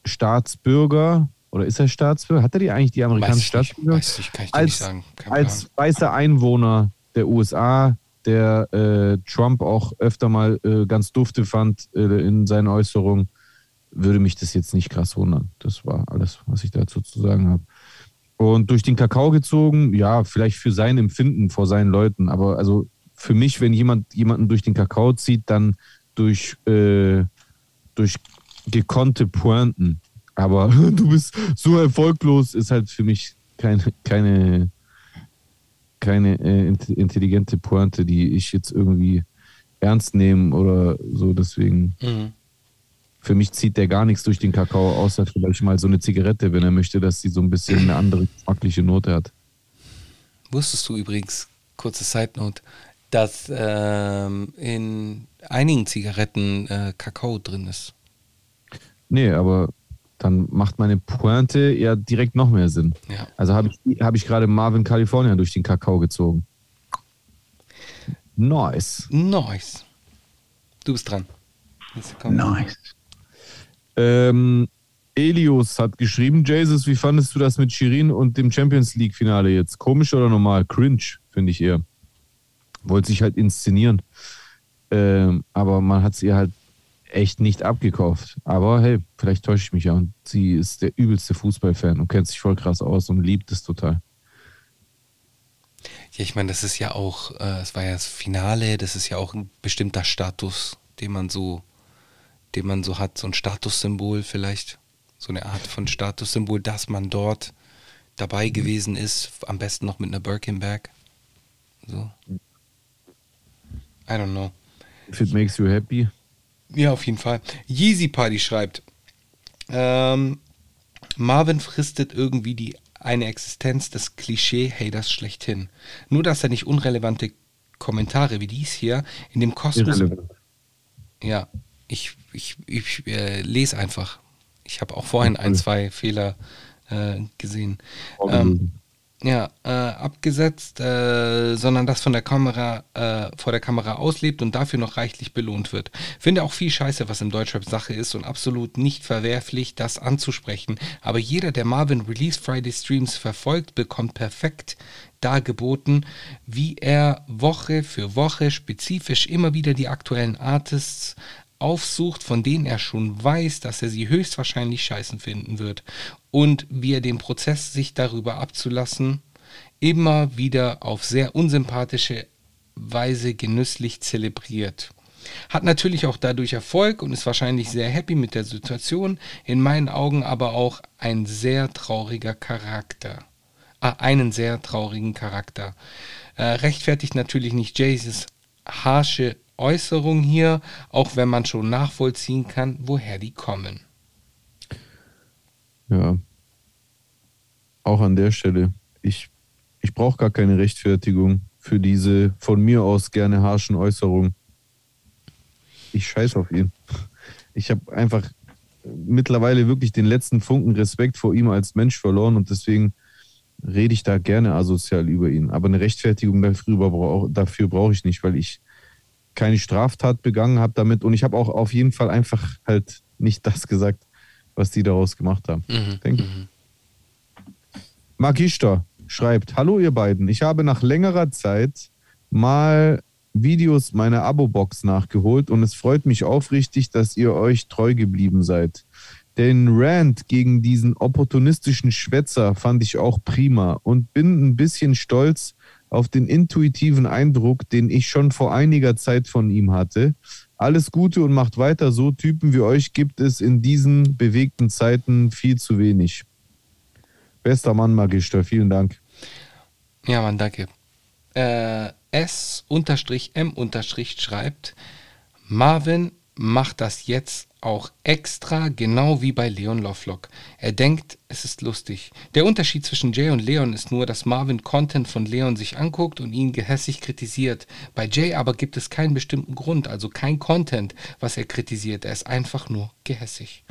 US-Staatsbürger, oder ist er Staatsbürger? Hat er die eigentlich die amerikanische Weiß nicht, Staatsbürger? weiß ich, kann ich als, nicht sagen. Kein als weißer Einwohner der USA, der äh, Trump auch öfter mal äh, ganz dufte fand äh, in seinen Äußerungen, würde mich das jetzt nicht krass wundern. Das war alles, was ich dazu zu sagen habe. Und durch den Kakao gezogen, ja, vielleicht für sein Empfinden vor seinen Leuten, aber also für mich, wenn jemand jemanden durch den Kakao zieht, dann durch, äh, durch gekonnte Pointen. Aber du bist so erfolglos, ist halt für mich keine, keine, keine äh, int- intelligente Pointe, die ich jetzt irgendwie ernst nehme oder so. Deswegen. Mhm. für mich zieht der gar nichts durch den Kakao, außer vielleicht mal so eine Zigarette, wenn er möchte, dass sie so ein bisschen eine andere geschmackliche Note hat. Wusstest du übrigens, kurze Side Note, dass ähm, in einigen Zigaretten äh, Kakao drin ist? Nee, aber dann macht meine Pointe ja direkt noch mehr Sinn. Ja. Also habe ich, hab ich gerade Marvin California durch den Kakao gezogen. Nice. Nice. du bist dran. Nice. Ähm, Elios hat geschrieben, Jesus, wie fandest du das mit Shirin und dem Champions League Finale jetzt? Komisch oder normal? Cringe, finde ich eher. Wollte sich halt inszenieren. Ähm, aber man hat es ihr halt echt nicht abgekauft. Aber hey, vielleicht täusche ich mich ja. Und sie ist der übelste Fußballfan und kennt sich voll krass aus und liebt es total. Ja, ich meine, das ist ja auch, äh, es war ja das Finale, das ist ja auch ein bestimmter Status, den man so, den man so hat, so ein Statussymbol vielleicht, so eine Art von Statussymbol, dass man dort dabei gewesen ist, am besten noch mit einer Birkenberg. So. I don't know. If it makes you happy. Ja, auf jeden Fall. Yeezy Party schreibt, ähm, Marvin fristet irgendwie die eine Existenz des Klischee-Haters schlechthin. Nur, dass er nicht unrelevante Kommentare wie dies hier in dem Kosmos. Irrelevant. Ja, ich, ich, ich äh, lese einfach. Ich habe auch vorhin ein, zwei Fehler äh, gesehen. Ähm, ja, äh, abgesetzt, äh, sondern das von der Kamera, äh, vor der Kamera auslebt und dafür noch reichlich belohnt wird. Finde auch viel Scheiße, was im Deutschrap Sache ist und absolut nicht verwerflich, das anzusprechen. Aber jeder, der Marvin Release Friday Streams verfolgt, bekommt perfekt dargeboten, wie er Woche für Woche spezifisch immer wieder die aktuellen Artists aufsucht, von denen er schon weiß, dass er sie höchstwahrscheinlich scheißen finden wird und wie er den Prozess, sich darüber abzulassen, immer wieder auf sehr unsympathische Weise genüsslich zelebriert. Hat natürlich auch dadurch Erfolg und ist wahrscheinlich sehr happy mit der Situation, in meinen Augen aber auch ein sehr trauriger Charakter. Ah, einen sehr traurigen Charakter. Äh, rechtfertigt natürlich nicht Jays harsche Äußerung hier, auch wenn man schon nachvollziehen kann, woher die kommen. Ja. Auch an der Stelle. Ich, ich brauche gar keine Rechtfertigung für diese von mir aus gerne harschen Äußerungen. Ich scheiß auf ihn. Ich habe einfach mittlerweile wirklich den letzten Funken Respekt vor ihm als Mensch verloren und deswegen rede ich da gerne asozial über ihn. Aber eine Rechtfertigung dafür, dafür brauche ich nicht, weil ich keine Straftat begangen habe damit und ich habe auch auf jeden Fall einfach halt nicht das gesagt, was die daraus gemacht haben. Mhm, Denke. Magista schreibt: Hallo, ihr beiden. Ich habe nach längerer Zeit mal Videos meiner Abo-Box nachgeholt und es freut mich aufrichtig, dass ihr euch treu geblieben seid. Den Rant gegen diesen opportunistischen Schwätzer fand ich auch prima und bin ein bisschen stolz auf den intuitiven Eindruck, den ich schon vor einiger Zeit von ihm hatte. Alles Gute und macht weiter so. Typen wie euch gibt es in diesen bewegten Zeiten viel zu wenig. Bester Mann, Magister, vielen Dank. Ja, Mann, danke. Äh, S-M- schreibt, Marvin macht das jetzt auch extra, genau wie bei Leon Lovelock. Er denkt, es ist lustig. Der Unterschied zwischen Jay und Leon ist nur, dass Marvin Content von Leon sich anguckt und ihn gehässig kritisiert. Bei Jay aber gibt es keinen bestimmten Grund, also kein Content, was er kritisiert. Er ist einfach nur gehässig.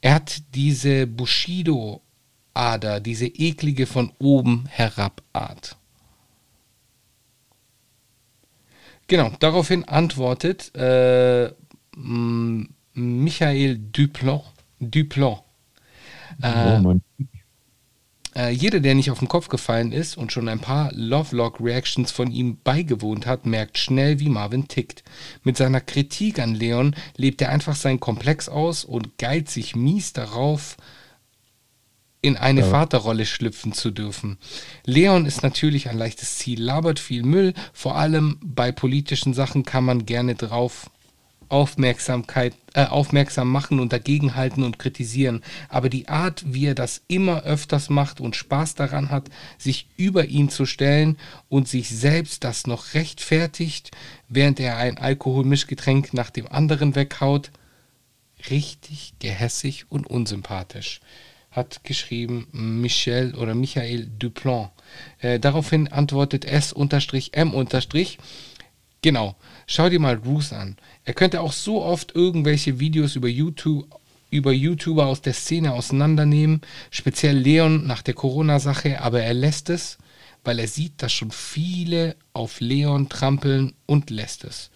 Er hat diese Bushido-Ader, diese eklige von oben herab Art. Genau, daraufhin antwortet äh, Michael Duplon. Duplon. oh Mann. Äh, jeder, der nicht auf den Kopf gefallen ist und schon ein paar Lovelock-Reactions von ihm beigewohnt hat, merkt schnell, wie Marvin tickt. Mit seiner Kritik an Leon lebt er einfach seinen Komplex aus und geilt sich mies darauf, in eine Ja. Vaterrolle schlüpfen zu dürfen. Leon ist natürlich ein leichtes Ziel, labert viel Müll, vor allem bei politischen Sachen kann man gerne drauf Aufmerksamkeit, äh, aufmerksam machen und dagegenhalten und kritisieren. Aber die Art, wie er das immer öfters macht und Spaß daran hat, sich über ihn zu stellen und sich selbst das noch rechtfertigt, während er ein Alkoholmischgetränk nach dem anderen weghaut, richtig gehässig und unsympathisch, hat geschrieben Michel oder Michael Duplon. Äh, daraufhin antwortet S-M- Genau, schau dir mal Ruth an. Er könnte auch so oft irgendwelche Videos über YouTube über YouTuber aus der Szene auseinandernehmen, speziell Leon nach der Corona-Sache, aber er lässt es, weil er sieht, dass schon viele auf Leon trampeln und lässt es.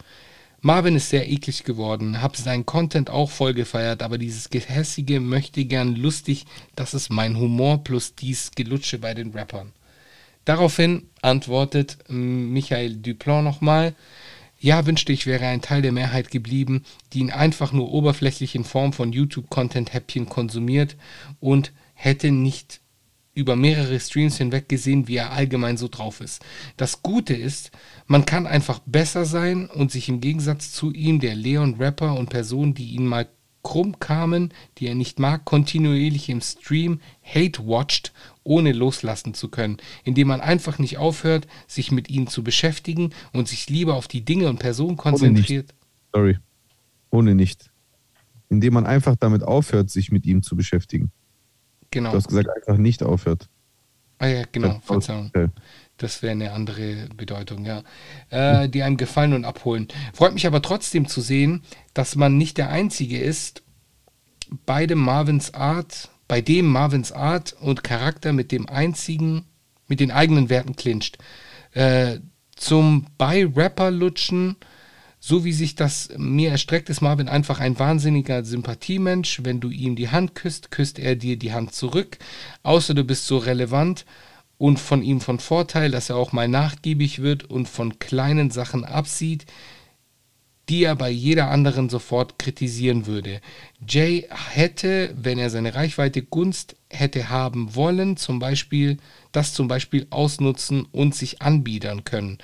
Marvin ist sehr eklig geworden, hab seinen Content auch voll gefeiert, aber dieses gehässige möchte gern lustig, das ist mein Humor plus dies Gelutsche bei den Rappern. Daraufhin antwortet ähm, Michael Duplan nochmal, ja, wünschte ich wäre ein Teil der Mehrheit geblieben, die ihn einfach nur oberflächlich in Form von YouTube-Content-Häppchen konsumiert und hätte nicht über mehrere Streams hinweg gesehen, wie er allgemein so drauf ist. Das Gute ist, man kann einfach besser sein und sich im Gegensatz zu ihm, der Leon Rapper und Personen, die ihn mal krumm kamen, die er nicht mag, kontinuierlich im Stream hate watcht, ohne loslassen zu können, indem man einfach nicht aufhört, sich mit ihnen zu beschäftigen und sich lieber auf die Dinge und Personen konzentriert. Sorry. Ohne nicht. Indem man einfach damit aufhört, sich mit ihm zu beschäftigen. Genau. Du hast gesagt, einfach nicht aufhört. Ah ja, genau, Das- Verzeihung. Das wäre eine andere Bedeutung, ja. Äh, die einem gefallen und abholen. Freut mich aber trotzdem zu sehen, dass man nicht der Einzige ist, bei dem Marvins Art, bei dem Marvins Art und Charakter mit dem einzigen, mit den eigenen Werten clincht. Äh, zum bei Rapper lutschen, so wie sich das mir erstreckt, ist Marvin einfach ein wahnsinniger Sympathiemensch. Wenn du ihm die Hand küsst, küsst er dir die Hand zurück. Außer du bist so relevant und von ihm von Vorteil, dass er auch mal nachgiebig wird und von kleinen Sachen absieht, die er bei jeder anderen sofort kritisieren würde. Jay hätte, wenn er seine Reichweite Gunst hätte haben wollen, zum Beispiel das zum Beispiel ausnutzen und sich anbiedern können,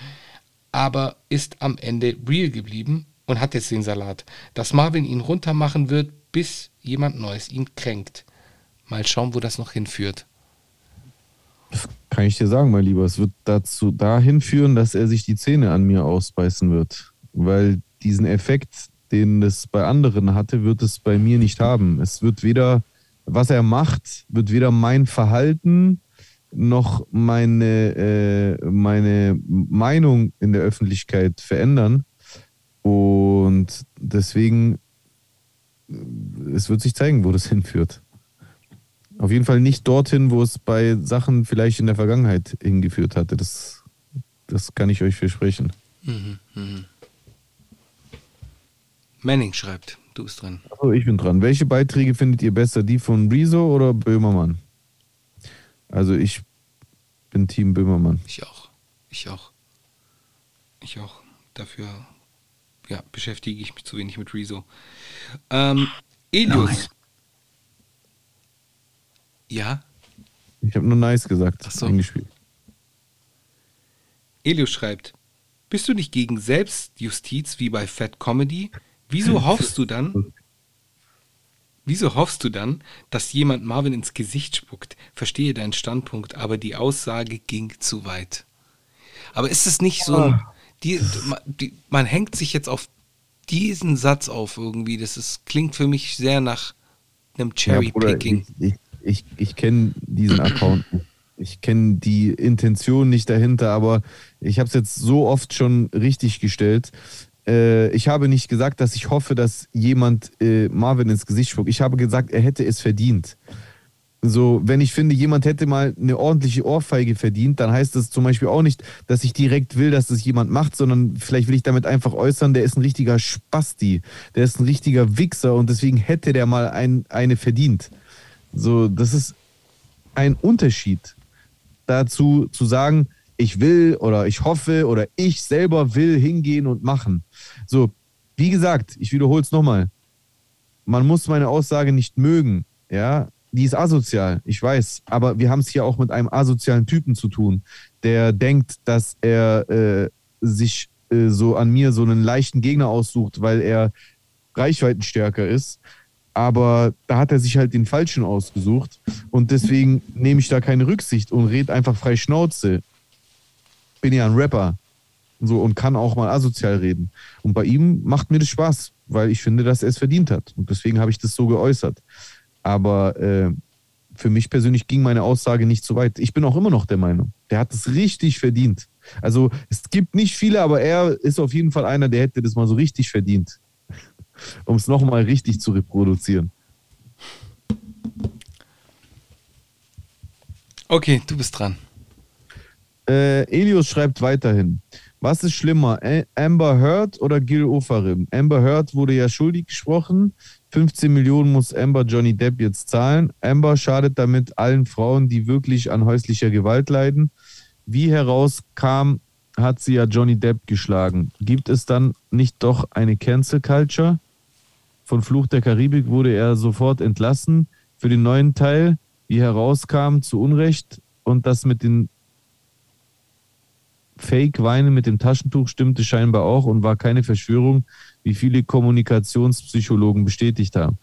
aber ist am Ende real geblieben und hat jetzt den Salat, dass Marvin ihn runtermachen wird, bis jemand Neues ihn kränkt. Mal schauen, wo das noch hinführt. Kann ich dir sagen, mein Lieber, es wird dazu dahin führen, dass er sich die Zähne an mir ausbeißen wird. Weil diesen Effekt, den es bei anderen hatte, wird es bei mir nicht haben. Es wird weder, was er macht, wird weder mein Verhalten noch meine, äh, meine Meinung in der Öffentlichkeit verändern. Und deswegen, äh, es wird sich zeigen, wo das hinführt. Auf jeden Fall nicht dorthin, wo es bei Sachen vielleicht in der Vergangenheit hingeführt hatte. Das, das kann ich euch versprechen. Manning schreibt, du bist dran. Achso, ich bin dran. Welche Beiträge findet ihr besser? Die von Rezo oder Böhmermann? Also ich bin Team Böhmermann. Ich auch. Ich auch. Ich auch. Dafür ja, beschäftige ich mich zu wenig mit Rezo. Ähm, Elius. Nice. Ja, Ich habe nur nice gesagt. Ach so. Eingespielt. Elius schreibt, bist du nicht gegen Selbstjustiz wie bei Fat Comedy? Wieso hoffst du dann, wieso hoffst du dann, dass jemand Marvin ins Gesicht spuckt? Verstehe deinen Standpunkt, aber die Aussage ging zu weit. Aber ist es nicht so ein, die, die, man hängt sich jetzt auf diesen Satz auf irgendwie, das ist, klingt für mich sehr nach einem Ja, Cherry-Picking. ich ich, ich, ich kenne diesen Account nicht. Ich kenne die Intention nicht dahinter, aber ich habe es jetzt so oft schon richtig gestellt. Äh, ich habe nicht gesagt, dass ich hoffe, dass jemand äh, Marvin ins Gesicht spuckt. Ich habe gesagt, er hätte es verdient. So, wenn ich finde, jemand hätte mal eine ordentliche Ohrfeige verdient, dann heißt das zum Beispiel auch nicht, dass ich direkt will, dass das jemand macht, sondern vielleicht will ich damit einfach äußern, der ist ein richtiger Spasti, der ist ein richtiger Wichser und deswegen hätte der mal ein, eine verdient. So, das ist ein Unterschied dazu zu sagen, ich will oder ich hoffe oder ich selber will hingehen und machen. So, wie gesagt, ich wiederhole es nochmal. Man muss meine Aussage nicht mögen, ja. Die ist asozial, ich weiß, aber wir haben es hier auch mit einem asozialen Typen zu tun, der denkt, dass er äh, sich äh, so an mir so einen leichten Gegner aussucht, weil er reichweitenstärker ist. Aber da hat er sich halt den Falschen ausgesucht und deswegen nehme ich da keine Rücksicht und rede einfach frei Schnauze. Bin ja ein Rapper so und kann auch mal asozial reden. Und bei ihm macht mir das Spaß, weil ich finde, dass er es verdient hat. Und deswegen habe ich das so geäußert. Aber äh, für mich persönlich ging meine Aussage nicht so weit. Ich bin auch immer noch der Meinung, der hat es richtig verdient. Also es gibt nicht viele, aber er ist auf jeden Fall einer, der hätte das mal so richtig verdient. Um es nochmal richtig zu reproduzieren. Okay, du bist dran. Äh, Elios schreibt weiterhin. Was ist schlimmer, Amber Heard oder Gil Ofarim? Amber Heard wurde ja schuldig gesprochen. 15 Millionen muss Amber Johnny Depp jetzt zahlen. Amber schadet damit allen Frauen, die wirklich an häuslicher Gewalt leiden. Wie herauskam, hat sie ja Johnny Depp geschlagen. Gibt es dann nicht doch eine Cancel Culture? Von Fluch der Karibik wurde er sofort entlassen. Für den neuen Teil, wie herauskam, zu Unrecht. Und das mit den Fake-Weinen mit dem Taschentuch stimmte scheinbar auch und war keine Verschwörung, wie viele Kommunikationspsychologen bestätigt haben.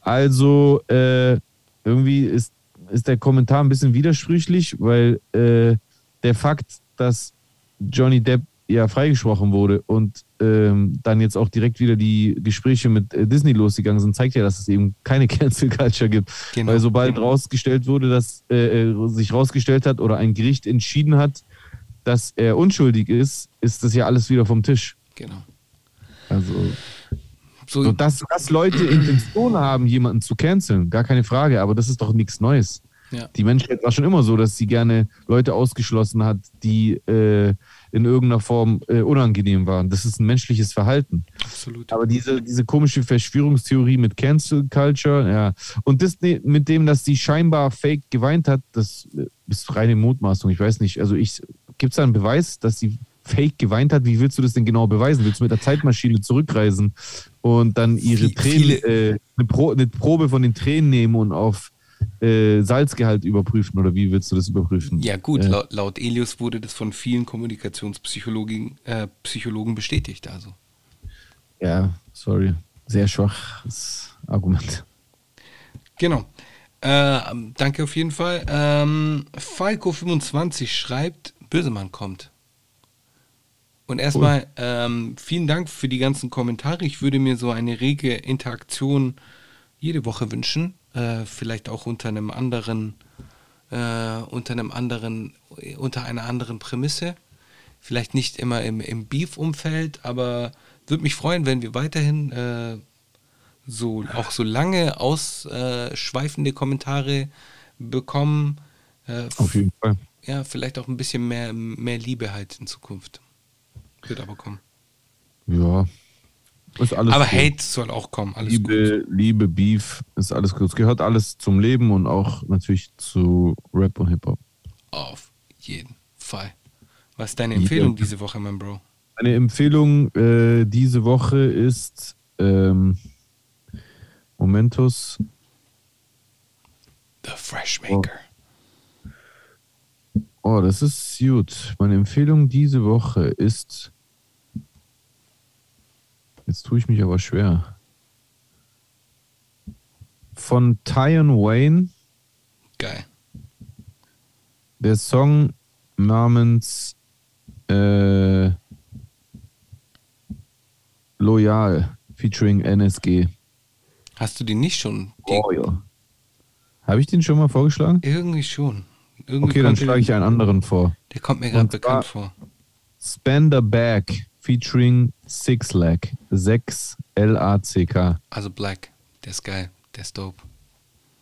Also äh, irgendwie ist, ist der Kommentar ein bisschen widersprüchlich, weil äh, der Fakt, dass Johnny Depp ja freigesprochen wurde und ähm, dann jetzt auch direkt wieder die Gespräche mit äh, Disney losgegangen sind, zeigt ja, dass es eben keine Cancel Culture gibt. Genau. Weil sobald rausgestellt wurde, dass äh, äh, sich rausgestellt hat oder ein Gericht entschieden hat, dass er unschuldig ist, ist das ja alles wieder vom Tisch. Genau. Also, So, dass, dass Leute Intention haben, jemanden zu canceln, gar keine Frage, aber das ist doch nichts Neues. Ja. Die Menschheit war schon immer so, dass sie gerne Leute ausgeschlossen hat, die äh, in irgendeiner Form äh, unangenehm waren. Das ist ein menschliches Verhalten. Absolut. Aber diese, diese komische Verschwörungstheorie mit Cancel Culture, ja. Und das ne- mit dem, dass sie scheinbar fake geweint hat, das äh, ist reine Mutmaßung. Ich weiß nicht. Also ich, gibt es da einen Beweis, dass sie fake geweint hat? Wie willst du das denn genau beweisen? Willst du mit der Zeitmaschine zurückreisen und dann ihre Tränen, äh, eine, Pro, eine Probe von den Tränen nehmen und auf äh, Salzgehalt überprüfen? Oder wie willst du das überprüfen? ja gut, Äh, laut, laut Elius wurde das von vielen Kommunikationspsychologen äh, Psychologen bestätigt. Also. ja, sorry. Sehr schwaches Argument. Genau. Äh, danke auf jeden Fall. Ähm, Falco25 schreibt, Bösemann kommt. Und erstmal ähm, vielen Dank für die ganzen Kommentare. Ich würde mir so eine rege Interaktion jede Woche wünschen. Äh, vielleicht auch unter einem anderen, äh, unter einem anderen, unter einer anderen Prämisse. Vielleicht nicht immer im, im Beef-Umfeld, aber würde mich freuen, wenn wir weiterhin äh, so auch so lange ausschweifende Kommentare bekommen. Äh, Auf jeden Fall. Ja, vielleicht auch ein bisschen mehr, mehr Liebe halt in Zukunft. Wird aber kommen. Ja. Ist alles aber gut. Hate soll auch kommen, alles Liebe, gut. Liebe, Beef, ist alles gut. Es gehört alles zum Leben und auch natürlich zu Rap und Hip-Hop. Auf jeden Fall. Was ist deine Ja. Empfehlung diese Woche, mein Bro? Meine Empfehlung äh, diese Woche ist ähm, Momentus. The Freshmaker. Oh, das ist gut. Meine Empfehlung diese Woche ist. Jetzt tue ich mich aber schwer. Von Tyon Wayne. Geil. der Song namens äh, Loyal featuring NSG. Hast du den nicht schon? Oh ja. Habe ich den schon mal vorgeschlagen? Irgendwie schon. Irgendwie Okay, dann schlage ich einen anderen vor. Der kommt mir gerade bekannt vor. Spender Back featuring Six Lack. 6 L-A-C-K. Also Black. Der ist geil. Der ist dope.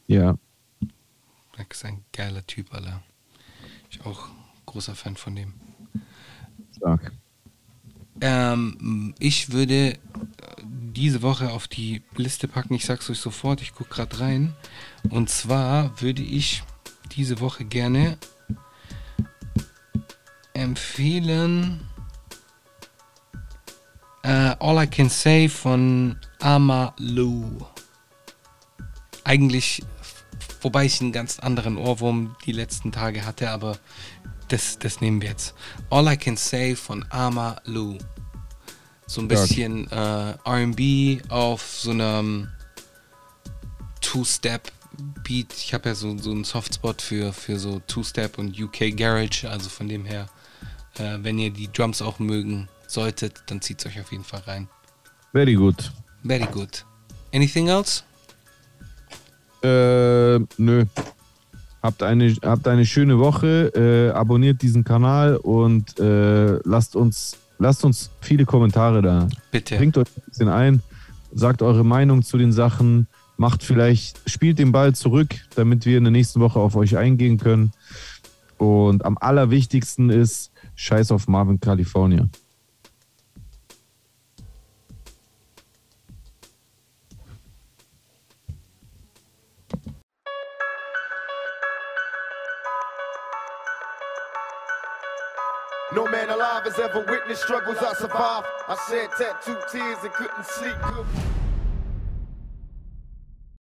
Ja. Black ist ein geiler Typ, Alter. Ich auch großer Fan von dem. Stark. Ähm, ich würde diese Woche auf die Liste packen. Ich sag's euch sofort, ich gucke gerade rein. Und zwar würde ich diese Woche gerne empfehlen äh, All I Can Say von Amalu. Eigentlich, wobei ich einen ganz anderen Ohrwurm die letzten Tage hatte, aber das, das nehmen wir jetzt. All I Can Say von Amalu. So ein bisschen äh, RB auf so einem Two-Step-Beat. Ich habe ja so, so einen Softspot für, für so Two-Step und UK Garage. Also von dem her, äh, wenn ihr die Drums auch mögen solltet, dann zieht es euch auf jeden Fall rein. Very good. Very good. Anything else? Äh, nö. Habt eine, habt eine schöne Woche. Äh, abonniert diesen Kanal und äh, lasst uns lasst uns viele Kommentare da. Bitte. Bringt euch ein bisschen ein, sagt eure Meinung zu den Sachen, macht vielleicht, spielt den Ball zurück, damit wir in der nächsten Woche auf euch eingehen können. Und am allerwichtigsten ist Scheiß auf Marvin California. No man alive has ever witnessed struggles I survived. I shed tattooed tears and couldn't sleep good.